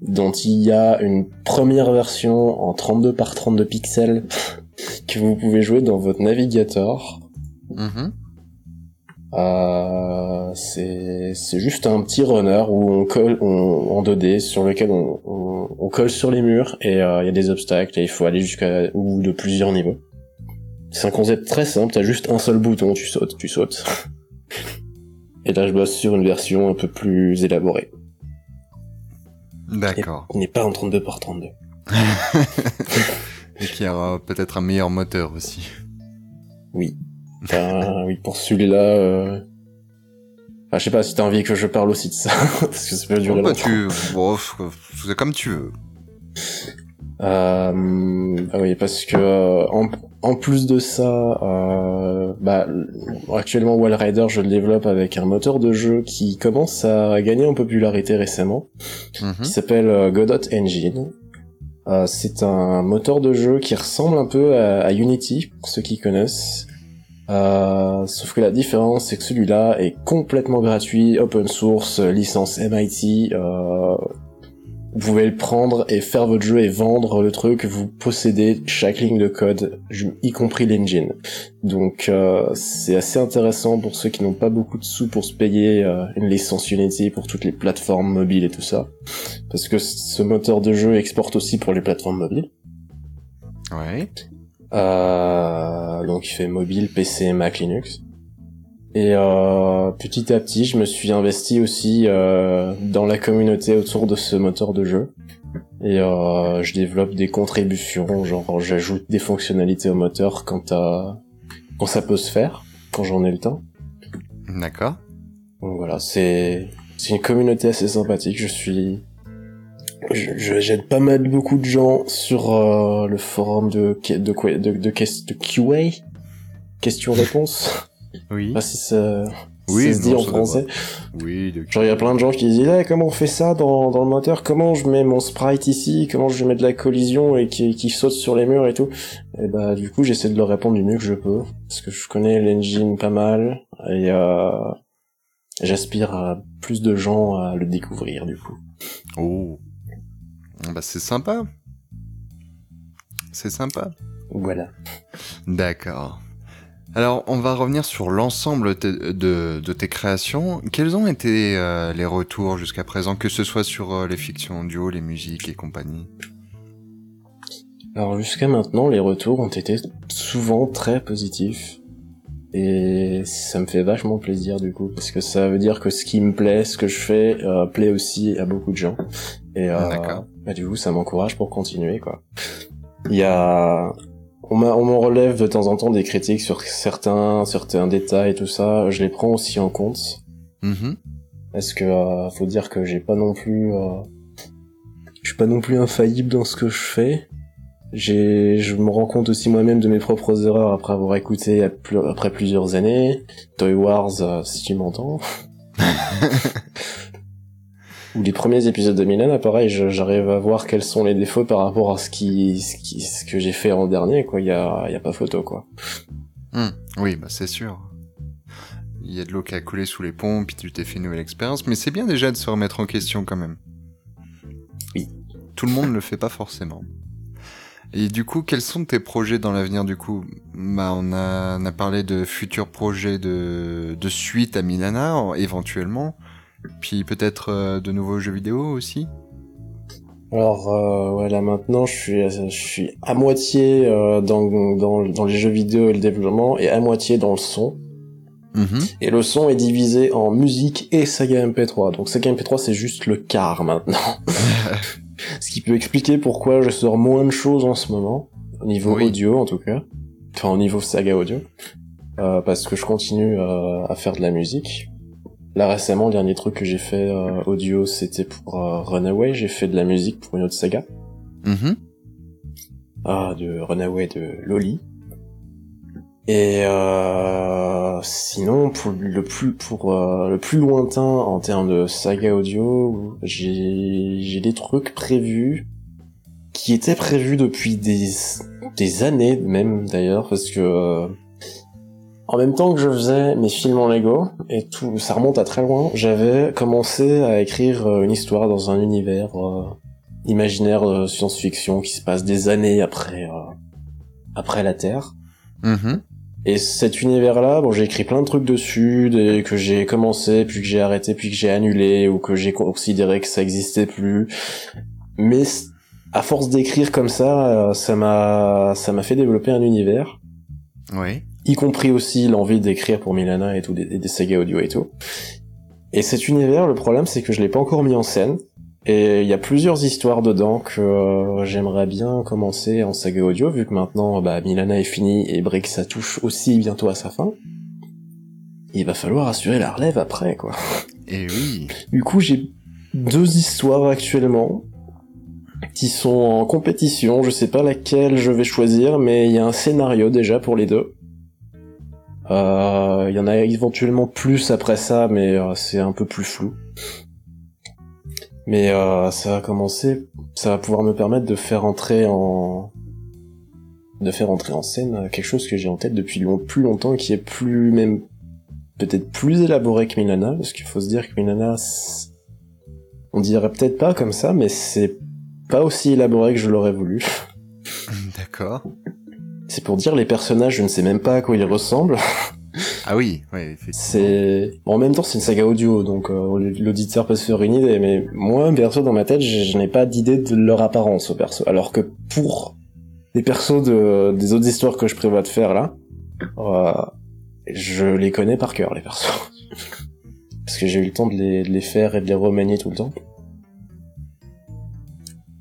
Dont il y a une première version en 32 par 32 pixels <laughs> que vous pouvez jouer dans votre navigateur.
Mhm.
Euh, c'est juste un petit runner où on colle on, en 2D sur lequel on, on, on colle sur les murs et euh, il y a des obstacles et il faut aller jusqu'à ou de plusieurs niveaux. C'est un concept très simple, t'as juste un seul bouton, tu sautes, tu sautes. <laughs> et là je bosse sur une version un peu plus élaborée.
D'accord.
On n'est pas en 32 par 32. <laughs>
Et qui aura peut-être un meilleur moteur aussi.
Oui. Enfin, <laughs> oui, pour celui-là, euh... enfin, je sais pas si t'as envie que je parle aussi de ça, <laughs> parce que ça peut durer
Bon, bah,
longtemps.
tu... bon, c'est comme tu veux.
Euh, ah oui, parce que euh, en, en plus de ça, euh, bah, actuellement Wall Rider, je le développe avec un moteur de jeu qui commence à gagner en popularité récemment,
Mhm.
qui s'appelle euh, Godot Engine. C'est un moteur de jeu qui ressemble un peu à, à Unity, pour ceux qui connaissent. Euh, sauf que la différence, c'est que celui-là est complètement gratuit, open source, licence MIT. Euh, vous pouvez le prendre et faire votre jeu et vendre le truc. Vous possédez chaque ligne de code, y compris l'engine. Donc euh, c'est assez intéressant pour ceux qui n'ont pas beaucoup de sous pour se payer euh, une licence Unity pour toutes les plateformes mobiles et tout ça. Parce que ce moteur de jeu exporte aussi pour les plateformes mobiles.
Ouais.
Euh, donc il fait mobile, PC, Mac, Linux. Et euh, petit à petit, je me suis investi aussi euh, dans la communauté autour de ce moteur de jeu. Et euh, je développe des contributions, genre j'ajoute des fonctionnalités au moteur quand, euh, quand ça peut se faire, quand j'en ai le temps.
D'accord.
Donc voilà, c'est c'est une communauté assez sympathique. Je suis je- je- j'aide pas mal beaucoup de gens sur euh, le forum de de de de, de, QA question-réponse.
Oui.
Je sais pas si ça,
Oui,
ça se dit en
ça
français.
Oui, de...
Genre il y a plein de gens qui disent Eh, comment on fait ça dans, dans le moteur? Comment je mets mon sprite ici? Comment je mets de la collision et qui, qui saute sur les murs et tout? Et bah du coup j'essaie de leur répondre du mieux que je peux parce que je connais l'engine pas mal et euh, j'aspire à plus de gens à le découvrir du coup.
Oh. Bah, c'est sympa. C'est sympa.
Voilà.
D'accord. Alors, on va revenir sur l'ensemble de tes créations. Quels ont été euh, les retours jusqu'à présent, que ce soit sur euh, les fictions audio, les musiques et compagnie
Alors jusqu'à maintenant les retours ont été souvent très positifs. Et ça me fait vachement plaisir du coup, parce que ça veut dire que ce qui me plaît, ce que je fais, euh, plaît aussi à beaucoup de gens. Et euh,
D'accord.
bah, du coup, ça m'encourage pour continuer quoi. Il y a, on m'en relève de temps en temps des critiques sur certains, certains détails et tout ça. Je les prends aussi en compte.
Mhm.
Parce que euh, faut dire que j'ai pas non plus, euh, je suis pas non plus infaillible dans ce que je fais. J'ai, je me rends compte aussi moi-même de mes propres erreurs après avoir écouté après plusieurs années. Toy Wars, euh, si tu m'entends. <laughs> Ou les premiers épisodes de Milan, pareil, j'arrive à voir quels sont les défauts par rapport à ce qui, ce qui, ce que j'ai fait en dernier, quoi. Il y a, y a pas photo, quoi.
Hmm. Oui, bah c'est sûr. Il y a de l'eau qui a coulé sous les ponts, puis tu t'es fait une nouvelle expérience, mais c'est bien déjà de se remettre en question quand même.
Oui.
Tout le monde ne le fait pas forcément. Et du coup, quels sont tes projets dans l'avenir du coup? Bah, on, a, on a parlé de futurs projets de, de suite à Milana, en- éventuellement. Puis peut-être euh, de nouveaux jeux vidéo aussi.
Alors euh, ouais, là maintenant je suis je suis à moitié euh, dans, dans dans les jeux vidéo et le développement et à moitié dans le son.
Mhm.
Et le son est divisé en musique et saga MP3. Donc saga MP3 c'est juste le quart maintenant. <laughs> Ce qui peut expliquer pourquoi je sors moins de choses en ce moment au niveau
Oui.
audio en tout cas. Enfin au niveau saga audio. Euh, parce que je continue euh, à faire de la musique. Là récemment, le dernier truc que j'ai fait euh, audio, c'était pour euh, Runaway. J'ai fait de la musique pour une autre saga.
Mhm.
Ah, de Runaway de Loli. Et euh, sinon, pour le plus pour euh, le plus lointain en termes de saga audio, j'ai j'ai des trucs prévus qui étaient prévus depuis des des années même d'ailleurs parce que euh, en même temps que je faisais mes films en Lego et tout, ça remonte à très loin. J'avais commencé à écrire euh, une histoire dans un univers euh, imaginaire de science-fiction qui se passe des années après euh, après la Terre.
Mhm.
Et cet univers-là, bon, j'ai écrit plein de trucs dessus, des, que j'ai commencé, puis que j'ai arrêté, puis que j'ai annulé, ou que j'ai considéré que ça existait plus. Mais à force d'écrire comme ça, euh, ça m'a, ça m'a fait développer un univers,
Oui.
Y compris aussi l'envie d'écrire pour Milana et tout, des, des sagas audio et tout. Et cet univers, le problème, c'est que je l'ai pas encore mis en scène. Et il y a plusieurs histoires dedans que euh, j'aimerais bien commencer en saga audio, vu que maintenant bah, Milana est fini et Brick ça touche aussi bientôt à sa fin. Il va falloir assurer la relève après, quoi.
Et oui.
Du coup, j'ai deux histoires actuellement qui sont en compétition. Je sais pas laquelle je vais choisir, mais il y a un scénario déjà pour les deux. Euh, Il y en a éventuellement plus après ça, mais euh, c'est un peu plus flou. Mais euh, ça va commencer, ça va pouvoir me permettre de faire entrer en de faire entrer en scène quelque chose que j'ai en tête depuis long- plus longtemps et qui est plus même peut-être plus élaboré que Milana, parce qu'il faut se dire que Milana, on dirait peut-être pas comme ça, mais c'est pas aussi élaboré que je l'aurais voulu.
D'accord.
C'est pour dire les personnages, je ne sais même pas à quoi ils ressemblent. <laughs>
Ah oui, oui, effectivement.
C'est en même temps c'est une saga audio, donc euh, l'auditeur peut se faire une idée, mais moi perso dans ma tête, je, je n'ai pas d'idée de leur apparence au perso. Alors que pour les persos de, des autres histoires que je prévois de faire là, euh, je les connais par cœur les persos, <laughs> parce que j'ai eu le temps de les, de les faire et de les remanier tout le temps.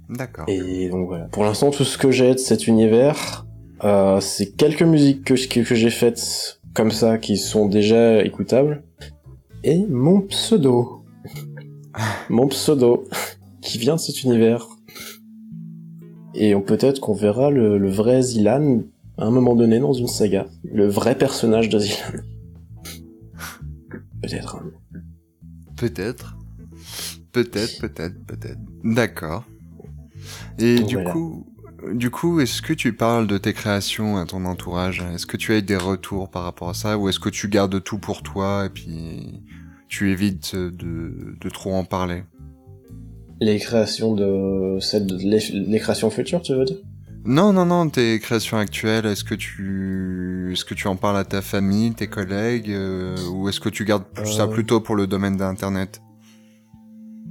D'accord.
Et donc voilà. Pour l'instant, tout ce que j'ai de cet univers, euh, c'est quelques musiques que, que, que j'ai faites comme ça, qui sont déjà écoutables, et mon pseudo. <laughs> mon pseudo, qui vient de cet univers. Et on- peut-être qu'on verra le, le vrai Zilan à un moment donné dans une saga. Le vrai personnage de Zilan. <laughs> Peut-être. hein.
Peut-être. Peut-être, peut-être, peut-être. D'accord. Et
Donc
du
voilà.
coup, du coup, est-ce que tu parles de tes créations à ton entourage? Est-ce que tu as eu des retours par rapport à ça? Ou est-ce que tu gardes tout pour toi et puis tu évites de, de trop en parler?
Les créations de... Celles de les, les créations futures, tu veux dire?
Non, non, non, tes créations actuelles, est-ce que tu, est-ce que tu en parles à ta famille, tes collègues, euh, ou est-ce que tu gardes ça
Euh.
plutôt pour le domaine d'Internet?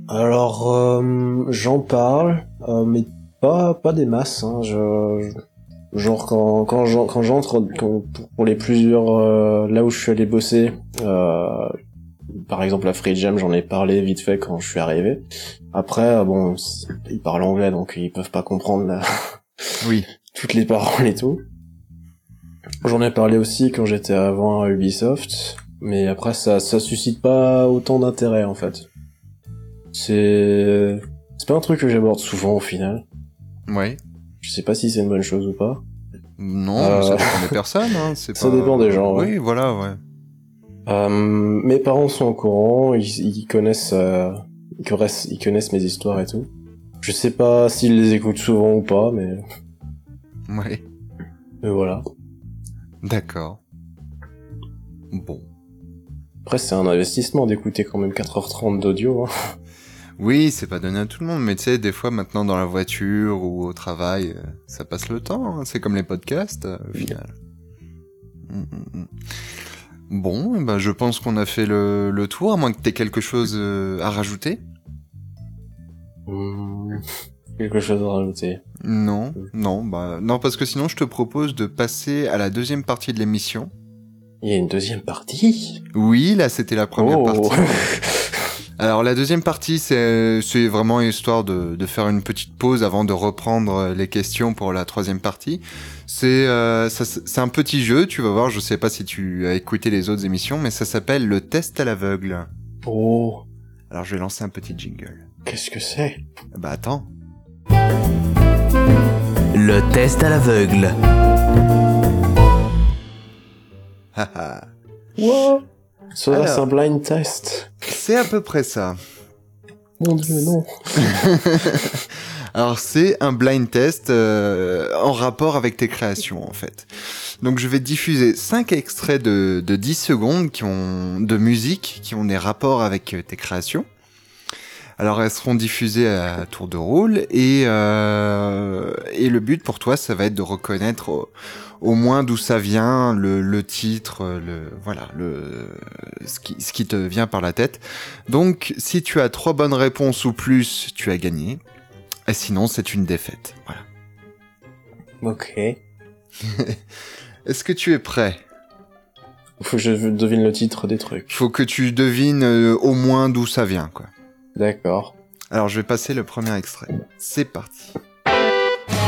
Alors, euh, j'en parle, mais pas pas des masses. Hein. Je, je- Genre quand quand j'en- quand j'entre quand- pour, les plusieurs euh, là où je suis allé bosser, euh, par exemple la Free Jam, j'en ai parlé vite fait quand je suis arrivé. Après euh, bon, ils parlent anglais donc ils peuvent pas comprendre la- <laughs>
Oui.
toutes les paroles et tout. J'en ai parlé aussi quand j'étais avant à Ubisoft, mais après ça ça suscite pas autant d'intérêt en fait. C'est c'est pas un truc que j'aborde souvent au final.
Ouais.
Je sais pas si c'est une bonne chose ou pas.
Non,
Euh,
ça dépend des personnes. Hein. c'est <laughs>
ça
pas-
dépend des gens, ouais.
Oui, voilà, ouais.
Euh, mes parents sont au courant, ils, ils connaissent, euh, ils connaissent, ils connaissent mes histoires et tout. Je sais pas s'ils les écoutent souvent ou pas, mais,
Ouais.
mais voilà.
D'accord. Bon.
Après, c'est un investissement d'écouter quand même 4h30 d'audio. Hein.
Oui, c'est pas donné à tout le monde, mais tu sais, des fois maintenant dans la voiture ou au travail, euh, ça passe le temps. hein. C'est comme les podcasts, euh, au final. Mm, mm, mm. Bon, eh ben, je pense qu'on a fait le, le tour, à moins que t'aies quelque chose euh, à rajouter.
Hmm, quelque chose à rajouter.
Non, non, bah non, parce que sinon je te propose de passer à la deuxième partie de l'émission.
Il y a une deuxième partie?
Oui, là c'était la première
Oh.
partie. <laughs> Alors la deuxième partie, c'est c'est vraiment histoire de, de faire une petite pause avant de reprendre les questions pour la troisième partie. C'est euh, un petit jeu, tu vas voir, je sais pas si tu as écouté les autres émissions, mais ça s'appelle le test à l'aveugle.
Oh,
Alors je vais lancer un petit jingle.
qu'est-ce que c'est?
Bah attends.
Le test à l'aveugle.
Haha.
Ça
Alors.
c'est un blind test.
C'est à peu près ça.
Mon dieu, non. <laughs>
Alors c'est un blind test euh, en rapport avec tes créations en fait. Donc je vais diffuser 5 extraits de, de 10 secondes qui ont de musique qui ont des rapports avec euh, tes créations. Alors elles seront diffusées à tour de rôle et, euh, et le but pour toi ça va être de reconnaître au, au moins d'où ça vient, le, le titre, le voilà, le ce qui, ce qui te vient par la tête. Donc si tu as trois bonnes réponses ou plus, tu as gagné. Et sinon, c'est une défaite. Voilà.
Ok. <laughs>
Est-ce que tu es prêt?
Faut que je devine le titre des trucs.
Faut que tu devines euh, au moins d'où ça vient, quoi.
D'accord.
Alors, je vais passer le premier extrait. C'est parti.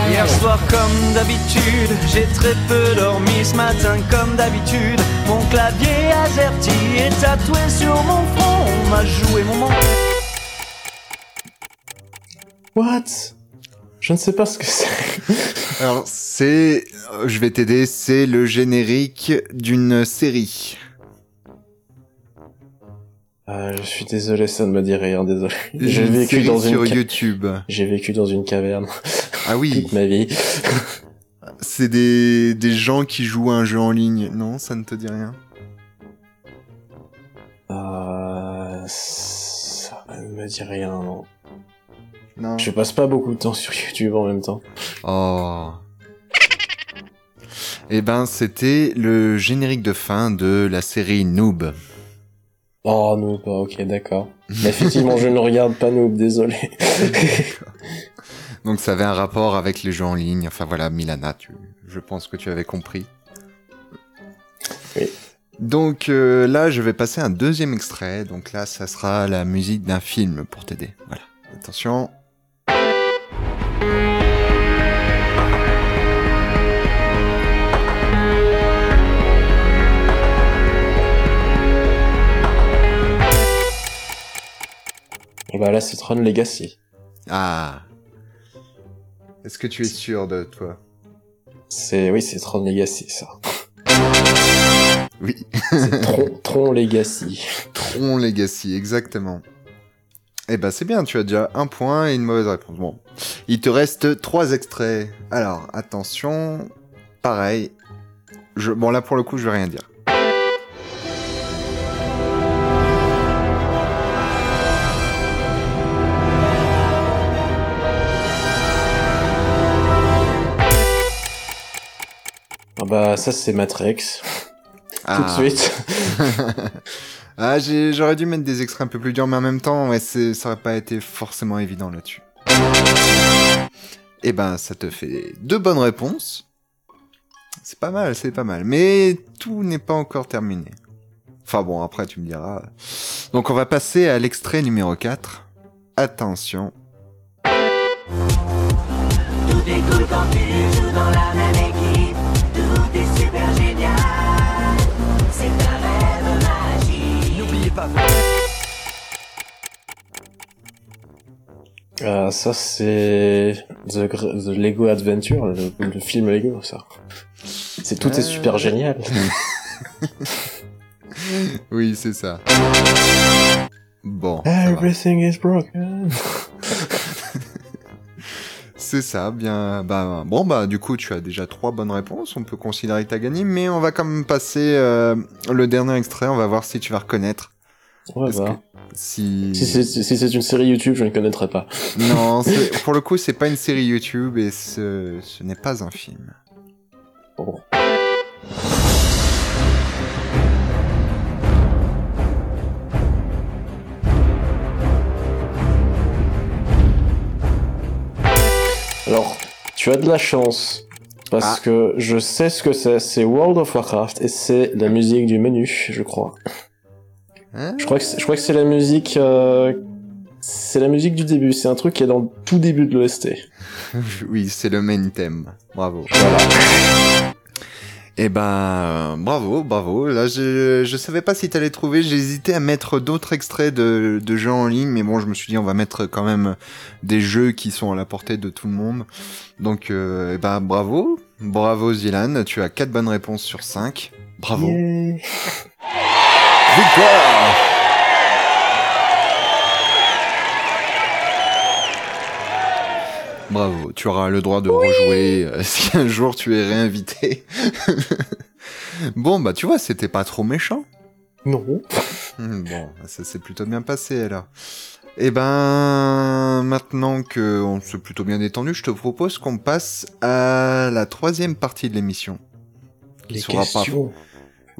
Hier soir comme d'habitude, j'ai très peu dormi ce matin comme d'habitude. Mon clavier AZERTY est tatoué sur mon front, on m'a joué mon manque.
What? Je ne sais pas ce que c'est.
Alors, c'est, euh, je vais t'aider, c'est le générique d'une série.
Euh, je suis désolé, ça ne me dit rien, désolé. J'ai vécu dans une
sur
ca-
YouTube.
j'ai vécu dans une caverne
Ah oui,
toute ma vie.
c'est des, des gens qui jouent à un jeu en ligne. Non, ça ne te dit rien
Euh, ça ne me dit rien, non.
Non.
Je passe pas beaucoup de temps sur YouTube en même temps.
Oh. Eh ben, c'était le générique de fin de la série Noob.
Oh non, pas ok, d'accord. Mais effectivement, je ne regarde pas Noob, désolé.
Donc ça avait un rapport avec les jeux en ligne. Enfin voilà, Milana, tu, je pense que tu avais compris.
Oui.
Donc euh, là, je vais passer un deuxième extrait. Donc là, ça sera la musique d'un film pour t'aider. Voilà. Attention.
Et bah là, c'est Tron Legacy.
Ah. Est-ce que tu es sûr de toi?
C'est, oui, c'est Tron Legacy, ça.
Oui.
C'est <laughs> Tron, Tron Legacy.
Tron Legacy, exactement. Eh ben c'est bien, tu as déjà un point et une mauvaise réponse. Bon, il te reste trois extraits. Alors attention, pareil. Je... Bon là pour le coup je vais rien dire.
Bah, ça, c'est Matrix. Tout de suite. <laughs>
ah j'ai- j'aurais dû mettre des extraits un peu plus durs, mais en même temps, ouais, ça aurait pas été forcément évident là-dessus. Eh ben ça te fait deux bonnes réponses. C'est pas mal, c'est pas mal. Mais tout n'est pas encore terminé. Enfin bon, après tu me diras. Donc on va passer à l'extrait numéro 4. Attention.
Tout est cool quand tu joues dans la même équipe.
Euh, ça c'est The, Lego Adventure, le, le film Lego, ça. C'est tout est
Euh.
super génial. <laughs>
Oui, c'est ça. Bon, ça va.
Everything is broken. <laughs>
c'est ça, bien. Bah, bon, bah, du coup, tu as déjà trois bonnes réponses. On peut considérer que tu as gagné, mais on va quand même passer euh, le dernier extrait. On va voir si tu vas reconnaître. Parce que Si.
Si c'est si une série YouTube, je ne connaîtrai pas.
Non, <laughs> pour le coup, c'est pas une série YouTube et ce, ce n'est pas un film.
Bon. Alors, tu as de la chance. Parce
Ah.
que je sais ce que c'est. C'est World of Warcraft et c'est la musique du menu, je crois.
Hein
Je crois que c'est- je crois que c'est la musique. euh, C'est la musique du début. C'est un truc qui est dans le tout début de l'OST. <laughs>
oui, c'est le main thème. Bravo.
Voilà.
Eh ben, euh, bravo, bravo. Là, je, je savais pas si t'allais trouver. J'ai hésité à mettre d'autres extraits de, de jeux en ligne, mais bon, je me suis dit, on va mettre quand même des jeux qui sont à la portée de tout le monde. Donc, euh, eh ben, bravo. Bravo, Zilan. Tu as 4 bonnes réponses sur 5. Bravo.
Yeah. <laughs>
Victoire Bravo, tu auras le droit de rejouer euh, <laughs> si un jour tu es réinvité. bon, bah tu vois, c'était pas trop méchant.
Non. <laughs>
Bon, ça s'est plutôt bien passé alors. Eh ben, maintenant que on s'est plutôt bien détendu, je te propose qu'on passe à la troisième partie de l'émission.
Les
sera pas-
questions.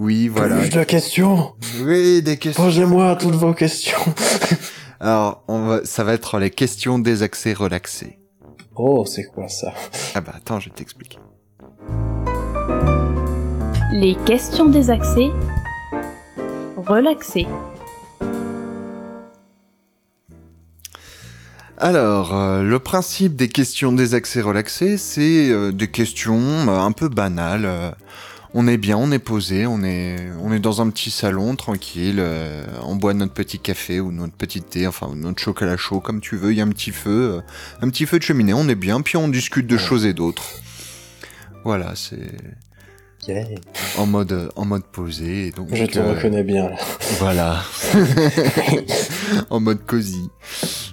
Oui, voilà.
Plus de questions.
Oui, des questions.
Posez-moi toutes vos questions. <laughs>
Alors, on va, ça va être les questions des accès relaxés.
Oh, c'est quoi ça?
Ah bah attends, je t'explique.
Les questions des accès. Relaxés.
Alors, euh, le principe des questions des accès relaxés, c'est euh, des questions euh, un peu banales. On est bien, on est posé, on est, on est dans un petit salon tranquille, euh, on boit notre petit café ou notre petit thé, enfin notre chocolat chaud comme tu veux. Il y a un petit feu, euh, un petit feu de cheminée, on est bien, puis on discute de choses et d'autres. Voilà, c'est
Yeah.
en mode, en mode posé. et Donc,
Je te
euh,
reconnais bien là.
Voilà. <laughs> <laughs> en mode cosy.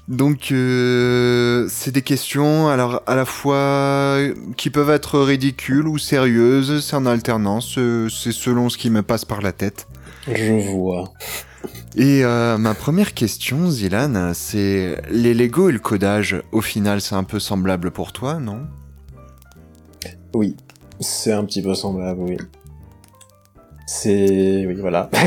Donc, euh, c'est des questions, alors à la fois qui peuvent être ridicules ou sérieuses, c'est en alternance, euh, c'est selon ce qui me passe par la tête.
Je vois.
Et euh, ma première question, Zilan, c'est les Lego et le codage, au final, c'est un peu semblable pour toi, non?
Oui. C'est un petit peu semblable, oui. C'est... Oui, voilà. <laughs>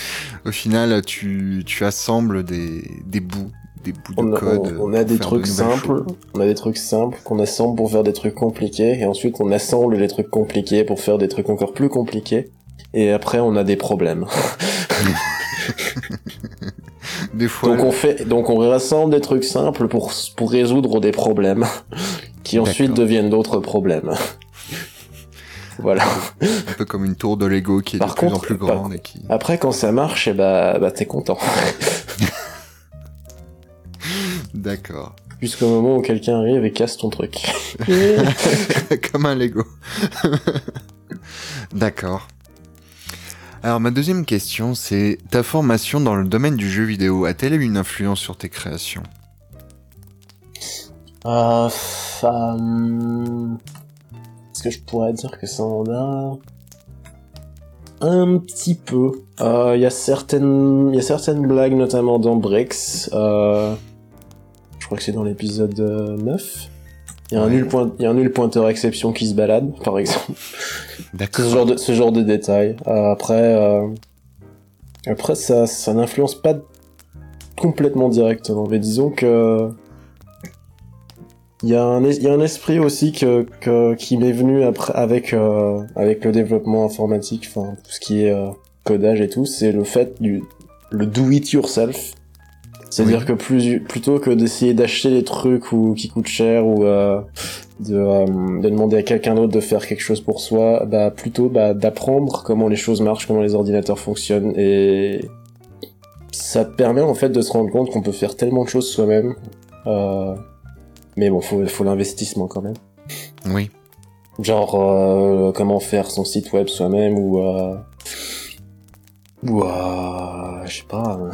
<laughs>
Au final, tu, tu assembles des, des bouts, des bouts de
on, a,
code.
on- on a des trucs
de
simples.
choses.
On a des trucs simples qu'on assemble pour faire des trucs compliqués. Et ensuite, on assemble les trucs compliqués pour faire des trucs encore plus compliqués. Et après, on a des problèmes. <laughs>
Des fois,
Donc on fait, donc on rassemble des trucs simples pour pour résoudre des problèmes, <laughs> qui ensuite deviennent d'autres problèmes. Voilà.
un peu comme une tour de Lego qui est
Par
de plus en plus
par-
grande et qui...
Après, quand ça marche, et bah, bah t'es content. <laughs>
D'accord.
Jusqu'au moment où quelqu'un arrive et casse ton truc. <laughs>
Comme un Lego. <laughs> D'accord. Alors ma deuxième question, c'est ta formation dans le domaine du jeu vidéo a-t-elle eu une influence sur tes créations?
Euh, euh, Est-ce que je pourrais dire que ça en a un petit peu? Euh, Il y a certaines, il y a certaines blagues, notamment dans Brex. Euh, je crois que c'est dans l'épisode euh, 9. Il y a un
Ouais.
nul point, il y a un nul pointeur exception qui se balade, <laughs> par exemple.
D'accord.
ce genre de, ce genre de détails. Euh, après, euh, après ça, ça n'influence pas complètement directement, mais disons que Il y a un, es- il y a un esprit aussi que, que, qui m'est venu après, avec, euh, avec le développement informatique, enfin, tout ce qui est euh, codage et tout, c'est le fait du, le do it yourself. C'est-à-dire
Oui.
que plus, plutôt que d'essayer d'acheter des trucs ou, qui coûtent cher ou euh, de, euh, de demander à quelqu'un d'autre de faire quelque chose pour soi, bah plutôt bah, d'apprendre comment les choses marchent, comment les ordinateurs fonctionnent et ça permet en fait de se rendre compte qu'on peut faire tellement de choses soi-même. Euh, mais bon, faut, faut l'investissement quand même.
Oui.
Genre euh, comment faire son site web soi-même ou euh, ou euh, je sais pas euh,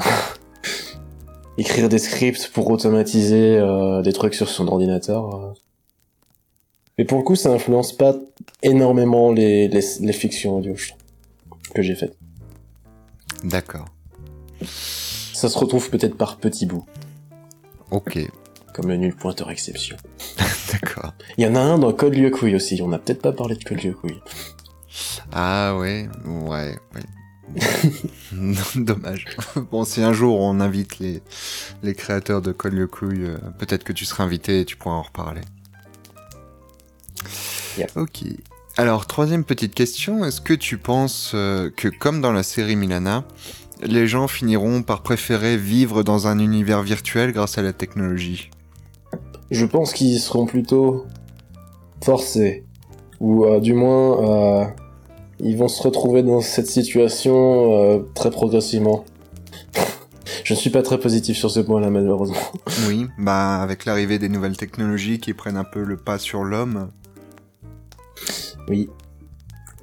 <laughs> écrire des scripts pour automatiser euh, des trucs sur son ordinateur. Mais pour le coup, ça influence pas énormément les, les, les fictions audio je trouve, que j'ai faites.
D'accord.
Ça se retrouve peut-être par petits bouts,
Ok.
Comme le nul pointeur exception. <laughs>
D'accord.
Il y en a un dans Code Lyokouille aussi, on n'a peut-être pas parlé de Code Lyokouille.
Ah ouais, ouais, ouais. <laughs> Dommage. Bon, si un jour on invite les, les créateurs de Code le Couille, euh, peut-être que tu seras invité et tu pourras en reparler. Ok. Alors, troisième petite question, est-ce que tu penses euh, que comme dans la série Milana, les gens finiront par préférer vivre dans un univers virtuel grâce à la technologie?
Je pense qu'ils seront plutôt forcés, ou euh, du moins, euh, ils vont se retrouver dans cette situation euh, très progressivement. <laughs> Je ne suis pas très positif sur ce point-là, malheureusement.
Oui, bah avec l'arrivée des nouvelles technologies qui prennent un peu le pas sur l'homme.
Oui.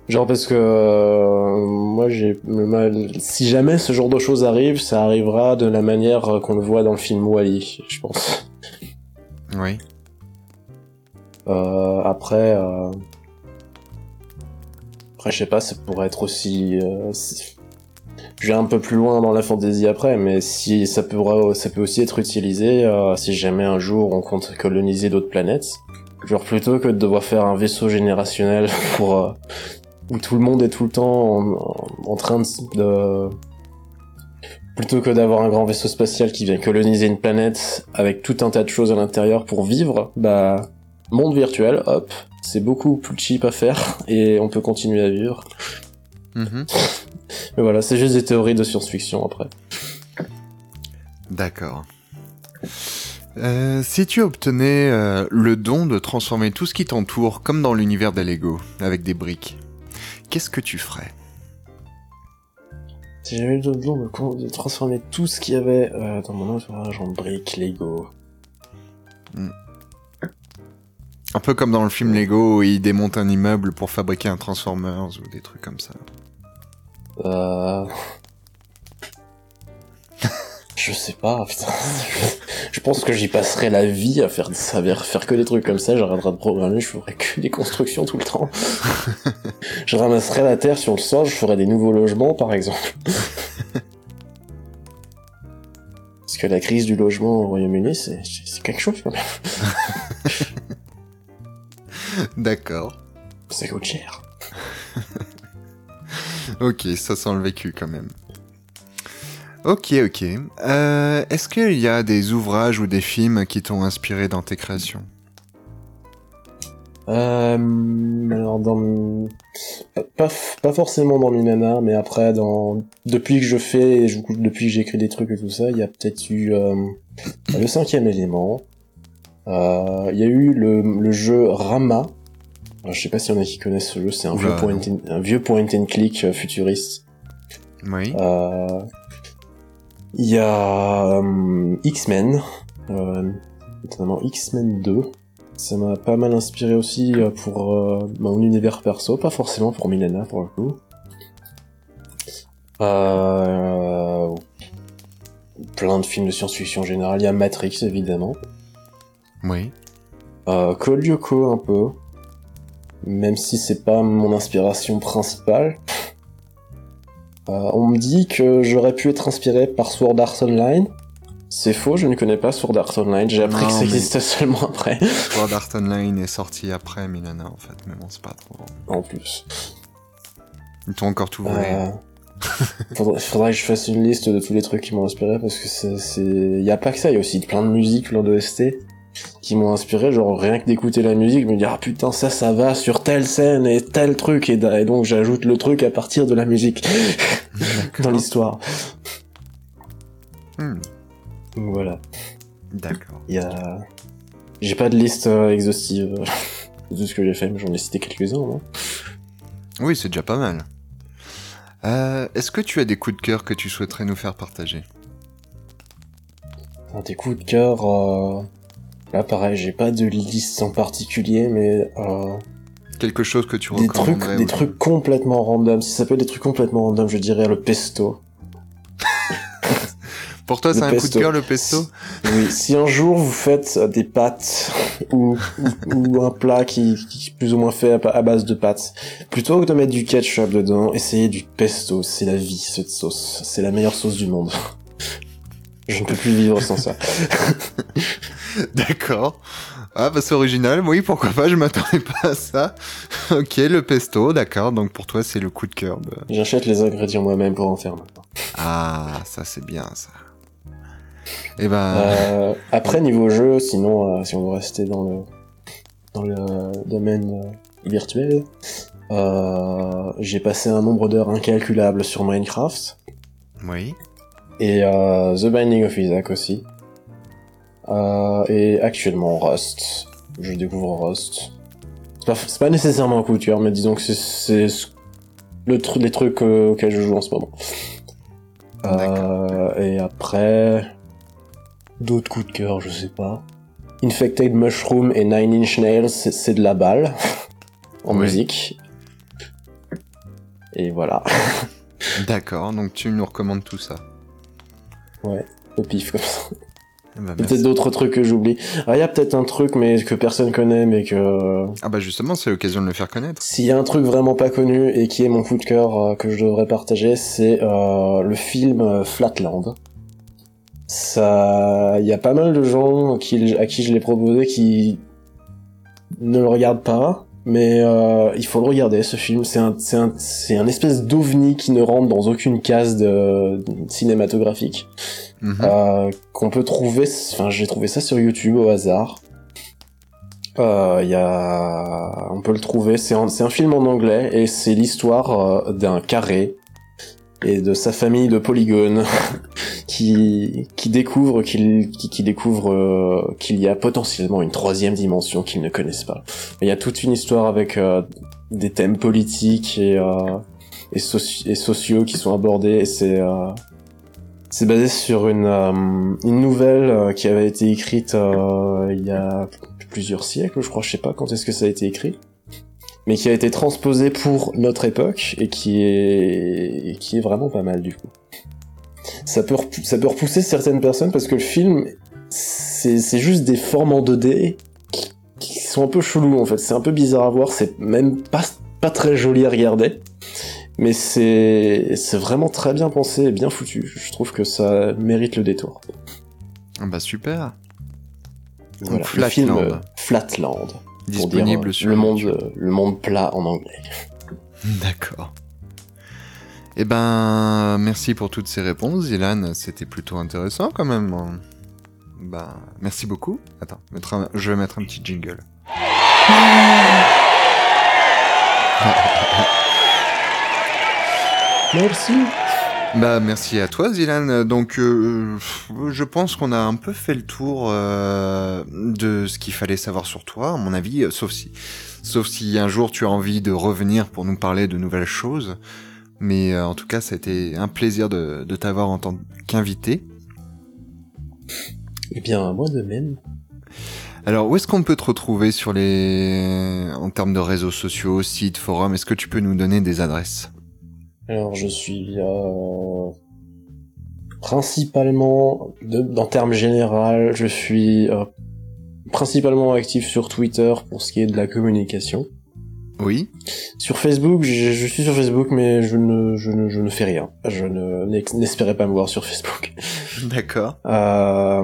Genre parce que euh, moi j'ai le mal. Si jamais ce genre de choses arrive, ça arrivera de la manière euh, qu'on le voit dans le film Wally, je pense.
Oui.
Euh, après, euh... après je sais pas, ça pourrait être aussi. Euh... si- Je vais un peu plus loin dans la fantasy après, mais si ça pourra, ça peut aussi être utilisé euh, si jamais un jour on compte coloniser d'autres planètes. Genre plutôt que de devoir faire un vaisseau générationnel <laughs> pour euh, où tout le monde est tout le temps en train de, de- plutôt que d'avoir un grand vaisseau spatial qui vient coloniser une planète avec tout un tas de choses à l'intérieur pour vivre, bah monde virtuel, hop, c'est beaucoup plus cheap à faire et on peut continuer à vivre.
Mhm. <laughs>
Mais voilà, c'est juste des théories de science-fiction après.
D'accord. Euh, si tu obtenais euh, le don de transformer tout ce qui t'entoure comme dans l'univers des Lego, avec des briques, qu'est-ce que tu ferais?
Si j'avais eu le don de, transformer tout ce qu'il y avait euh, dans mon entourage en briques, Lego.
Un peu comme dans le film Lego où ils démontent un immeuble pour fabriquer un Transformers ou des trucs comme ça.
Euh... <laughs> Je sais pas, <laughs> putain. Je pense que j'y passerai la vie à faire à faire que des trucs comme ça. J'arrêterai de programmer, je ferai que des constructions tout le temps. <laughs> je ramasserai la terre sur le sol, je ferai des nouveaux logements, par exemple. <laughs> Parce que la crise du logement au Royaume-Uni, c'est c'est quelque chose quand même.
D'accord.
Ça coûte cher.
Ok, ça sent le vécu quand même. Ok, ok. Euh, Est-ce qu'il y a des ouvrages ou des films qui t'ont inspiré dans tes créations?
Euh, alors dans pas, pas forcément dans Minana, mais après dans depuis que je fais, je- depuis que j'écris des trucs et tout ça, il y a peut-être eu euh, le cinquième élément. Euh, Il y a eu le, le jeu Rama. Alors, je sais pas s'il y en a qui connaissent ce jeu. C'est un
Oula,
vieux point and, un vieux point and click euh, futuriste.
Oui.
Il y a euh, X-Men, euh, notamment X-Men 2. Ça m'a pas mal inspiré aussi euh, pour euh, mon univers perso, pas forcément pour Milena pour le coup. Euh, plein de films de science-fiction en général. Il y a Matrix évidemment.
Oui.
Euh, Code Lyoko un peu. Même si c'est pas mon inspiration principale. Euh, on me dit que j'aurais pu être inspiré par Sword Art Online. C'est faux, je ne connais pas Sword Art Online. J'ai appris
Non,
que ça existait seulement après.
Sword Art Online est sorti après Milana en fait, mais bon, c'est pas trop.
En plus.
Ils t'ont encore tout volé.
Euh, faudrait, faudrait que je fasse une liste de tous les trucs qui m'ont inspiré parce que c'est, c'est, y a pas que ça, il y a aussi plein de musique, plein de ST. qui m'ont inspiré, genre rien que d'écouter la musique, me dire ah putain ça ça va sur telle scène et tel truc et, et donc j'ajoute le truc à partir de la musique <laughs> dans l'histoire.
Hmm,
voilà,
D'accord.
il y a j'ai pas de liste euh, exhaustive <laughs> de ce que j'ai fait, mais j'en ai cité quelques-uns. hein.
Oui, c'est déjà pas mal. Euh, Est-ce que tu as des coups de cœur que tu souhaiterais nous faire partager?
Tes coups de cœur, euh, là pareil, j'ai pas de liste en particulier, mais euh,
Quelque chose que tu
des trucs, des trucs complètement random. Si ça peut être des trucs complètement random, je dirais le pesto. <laughs>
Pour toi, c'est un coup de cœur le pesto
Oui, si un jour vous faites euh, des pâtes <laughs> ou, ou, ou un plat qui, qui est plus ou moins fait à base de pâtes, plutôt que de mettre du ketchup dedans, essayez du pesto. C'est la vie cette sauce. C'est la meilleure sauce du monde. <laughs> Je ne peux plus vivre sans ça. <laughs>
D'accord. Ah bah c'est original, oui pourquoi pas, je m'attendais pas à ça. <laughs> ok, le pesto, d'accord, donc pour toi c'est le coup de cœur.
J'achète les ingrédients moi-même pour en faire maintenant.
Ah, ça c'est bien ça. Et ben,
Euh, après niveau jeu, sinon euh, si on veut rester dans le dans le domaine euh, virtuel, euh, j'ai passé un nombre d'heures incalculable sur Minecraft
oui.
et euh, The Binding of Isaac aussi. Euh, et actuellement Rust. Je découvre Rust. C'est pas, pas nécessairement un coup de cœur, mais disons que c'est- c'est ce- le tru- les trucs euh, auxquels je joue en ce moment. Euh, et après, d'autres coups de cœur, je sais pas. Infected Mushroom et Nine Inch Nails, c'est de la balle <laughs> en
Oui.
musique. Et voilà, <laughs>
D'accord, donc tu nous recommandes tout ça.
au pif comme ça.
Ben,
Peut-être d'autres trucs que j'oublie. Ah, il y a peut-être un truc mais que personne connaît, mais que
Ah bah justement, c'est l'occasion de le faire connaître.
s'il y a un truc vraiment pas connu et qui est mon coup de cœur euh, que je devrais partager, c'est euh, le film euh, Flatland. Ça, il y a pas mal de gens qui, à qui je l'ai proposé qui ne le regardent pas, mais euh, il faut le regarder ce film. C'est un, c'est un, c'est un espèce d'ovni qui ne rentre dans aucune case de, cinématographique
Mhm.
euh, qu'on peut trouver. Enfin, j'ai trouvé ça sur YouTube au hasard. Euh, Il y a, on peut le trouver. C'est un, un film en anglais et c'est l'histoire euh, d'un carré et de sa famille de polygones <laughs> qui qui découvre qu'il qui, découvre euh, qu'il y a potentiellement une troisième dimension qu'ils ne connaissent pas. Il y a toute une histoire avec euh, des thèmes politiques et euh, et, et sociaux qui sont abordés et c'est c'est basé sur une, une nouvelle qui avait été écrite il y a plusieurs siècles, je crois, je sais pas quand est-ce que ça a été écrit, mais qui a été transposée pour notre époque et qui est, et qui est vraiment pas mal du coup. Ça peut, ça peut repousser certaines personnes parce que le film, c'est juste des formes en 2D qui, qui sont un peu chelous en fait, c'est un peu bizarre à voir, c'est même pas, pas très joli à regarder. Mais c'est vraiment très bien pensé et bien foutu. Je trouve que ça mérite le détour.
Ah bah super.
Voilà, le
Flatland.
film euh, Flatland. Dire,
Disponible
euh,
sur
le monde,
YouTube.
euh, le monde plat en anglais. <laughs>
D'accord. Eh ben, merci pour toutes ces réponses, Ilan. C'était plutôt intéressant quand même. Bah, merci beaucoup. Attends, un- je vais mettre un petit jingle. <laughs>
Merci.
Bah, merci à toi, Zilan. Donc, euh, je pense qu'on a un peu fait le tour euh, de ce qu'il fallait savoir sur toi, à mon avis, euh, sauf si, sauf si un jour tu as envie de revenir pour nous parler de nouvelles choses. Mais euh, en tout cas, ça a été un plaisir de, de t'avoir en tant qu'invité.
Eh bien, moi de même.
Alors, où est-ce qu'on peut te retrouver sur les, en termes de réseaux sociaux, sites, forums? Est-ce que tu peux nous donner des adresses?
Alors, je suis euh, principalement, de, en termes général, je suis euh, principalement actif sur Twitter pour ce qui est de la communication.
Oui.
Sur Facebook, je, je suis sur Facebook, mais je ne, je ne, je ne fais rien. Je ne n'espérais pas me voir sur Facebook. <laughs>
D'accord.
Euh,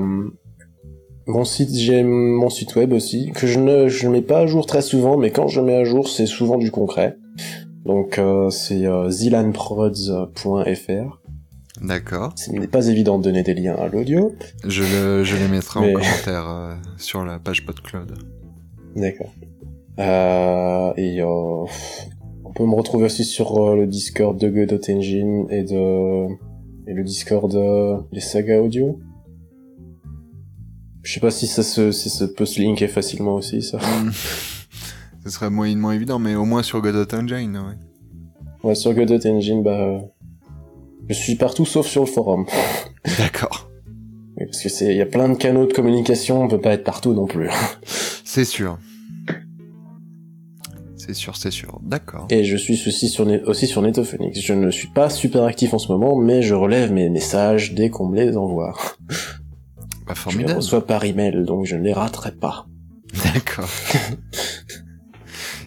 mon site, j'ai mon site web aussi, que je ne je mets pas à jour très souvent, mais quand je mets à jour, c'est souvent du concret. Donc euh, c'est euh, zilanprods.fr.
D'accord.
Ce n'est pas évident de donner des liens à l'audio.
Je, le, je les mettrai
Mais-
en commentaire euh, sur la page PodCloud.
D'accord. Euh, et euh, on peut me retrouver aussi sur euh, le Discord de Godot Engine et de et le Discord des sagas audio. Je sais pas si ça se si ça peut se linker facilement aussi ça. <laughs>
Ce serait moyennement évident, mais au moins sur Godot Engine, ouais.
Ouais, sur Godot Engine, bah euh, je suis partout sauf sur le forum. <laughs>
D'accord.
Oui, parce que c'est il y a plein de canaux de communication, on peut pas être partout non plus. <laughs>
C'est sûr. C'est sûr, c'est sûr. D'accord.
Et je suis aussi sur, aussi sur Netophonix. Je ne suis pas super actif en ce moment, mais je relève mes messages dès qu'on me les envoie.
Bah,
Je les
formidable.
reçois par email, donc je ne les raterai pas.
D'accord. <laughs>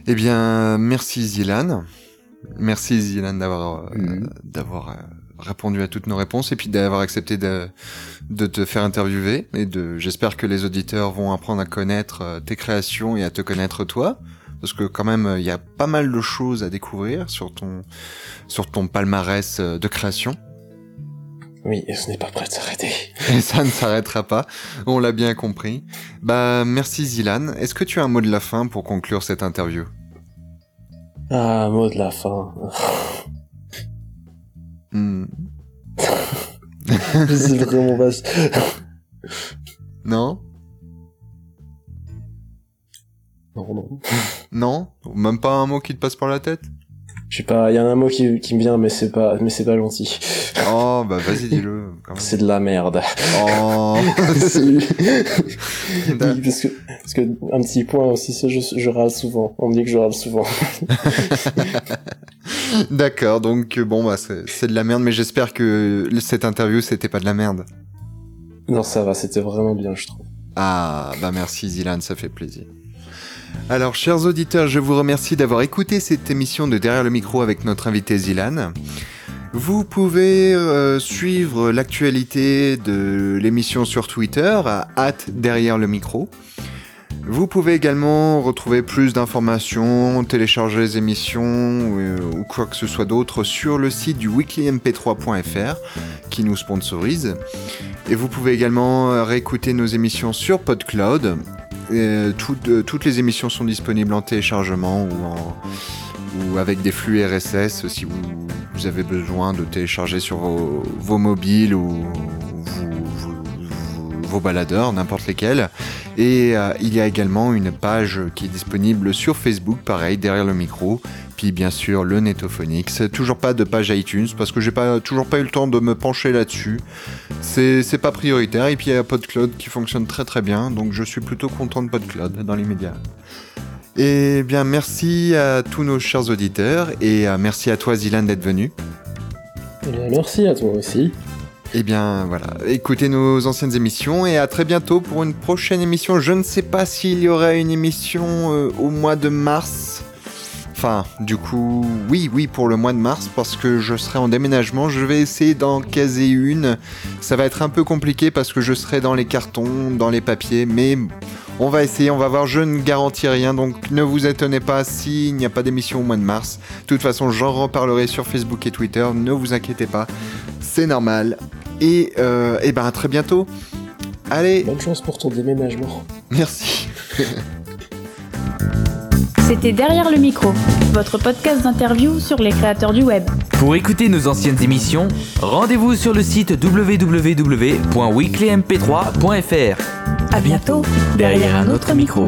eh bien, merci Zilan. Merci Zilan d'avoir euh,
Mhm.
d'avoir euh, répondu à toutes nos réponses et puis d'avoir accepté de, de te faire interviewer. Et de, j'espère que les auditeurs vont apprendre à connaître euh, tes créations et à te connaître toi. Parce que quand même, il y a pas mal de choses à découvrir sur ton, sur ton palmarès de création.
Oui, et ce n'est pas prêt de s'arrêter.
Et ça ne s'arrêtera pas, on l'a bien compris. Bah, merci Zilan. Est-ce que tu as un mot de la fin pour conclure cette interview?
Ah, mot de la fin.
Hmm. <laughs>
c'est vraiment.
Non?
Non, non.
Non? Même pas un mot qui te passe par la tête?
Je sais pas, il y a un mot qui, qui me vient, mais c'est pas, mais c'est pas gentil.
Oh, bah vas-y, dis-le.
C'est de la merde.
Oh <laughs>
oui, parce que, parce que, un petit point aussi, je, je râle souvent. On me dit que je râle souvent. <laughs>
D'accord, donc euh, bon, bah c'est c'est de la merde, mais j'espère que cette interview, c'était pas de la merde.
Non, ça va, c'était vraiment bien, je trouve.
Ah, bah merci Zilan, ça fait plaisir. Alors, chers auditeurs, je vous remercie d'avoir écouté cette émission de Derrière le micro avec notre invité Zilan. Vous pouvez euh, suivre l'actualité de l'émission sur Twitter à hâte derrière le micro. Vous pouvez également retrouver plus d'informations, télécharger les émissions euh, ou quoi que ce soit d'autre sur le site du weeklymp3.fr qui nous sponsorise. Et vous pouvez également euh, réécouter nos émissions sur PodCloud. Toutes les émissions sont disponibles en téléchargement ou, en, ou avec des flux RSS si vous, avez besoin de télécharger sur vos, mobiles ou vos, baladeurs, n'importe lesquels. Et euh, il y a également une page qui est disponible sur Facebook, pareil, derrière le micro. Puis bien sûr le Netophonix. Toujours pas de page iTunes parce que j'ai pas toujours pas eu le temps de me pencher là-dessus. C'est pas prioritaire. Et puis il y a PodCloud qui fonctionne très très bien. Donc je suis plutôt content de PodCloud dans les Et bien merci à tous nos chers auditeurs et merci à toi Zilan d'être venu.
Eh bien, merci à toi aussi.
Et bien voilà, écoutez nos anciennes émissions et à très bientôt pour une prochaine émission. Je ne sais pas s'il y aura une émission euh, au mois de mars. Enfin, du coup, oui, oui, pour le mois de mars, parce que je serai en déménagement. Je vais essayer d'en caser une. Ça va être un peu compliqué parce que je serai dans les cartons, dans les papiers, mais on va essayer, on va voir. Je ne garantis rien, donc ne vous étonnez pas s'il n'y a pas d'émission au mois de mars. De toute façon, j'en reparlerai sur Facebook et Twitter, ne vous inquiétez pas, c'est normal. Et, euh, et ben à très bientôt. Allez,
Bonne chance pour ton déménagement.
merci. <laughs>
C'était Derrière le micro, votre podcast d'interview sur les créateurs du web.
Pour écouter nos anciennes émissions, rendez-vous sur le site www.weeklymp3.fr.
À bientôt,
derrière un autre micro.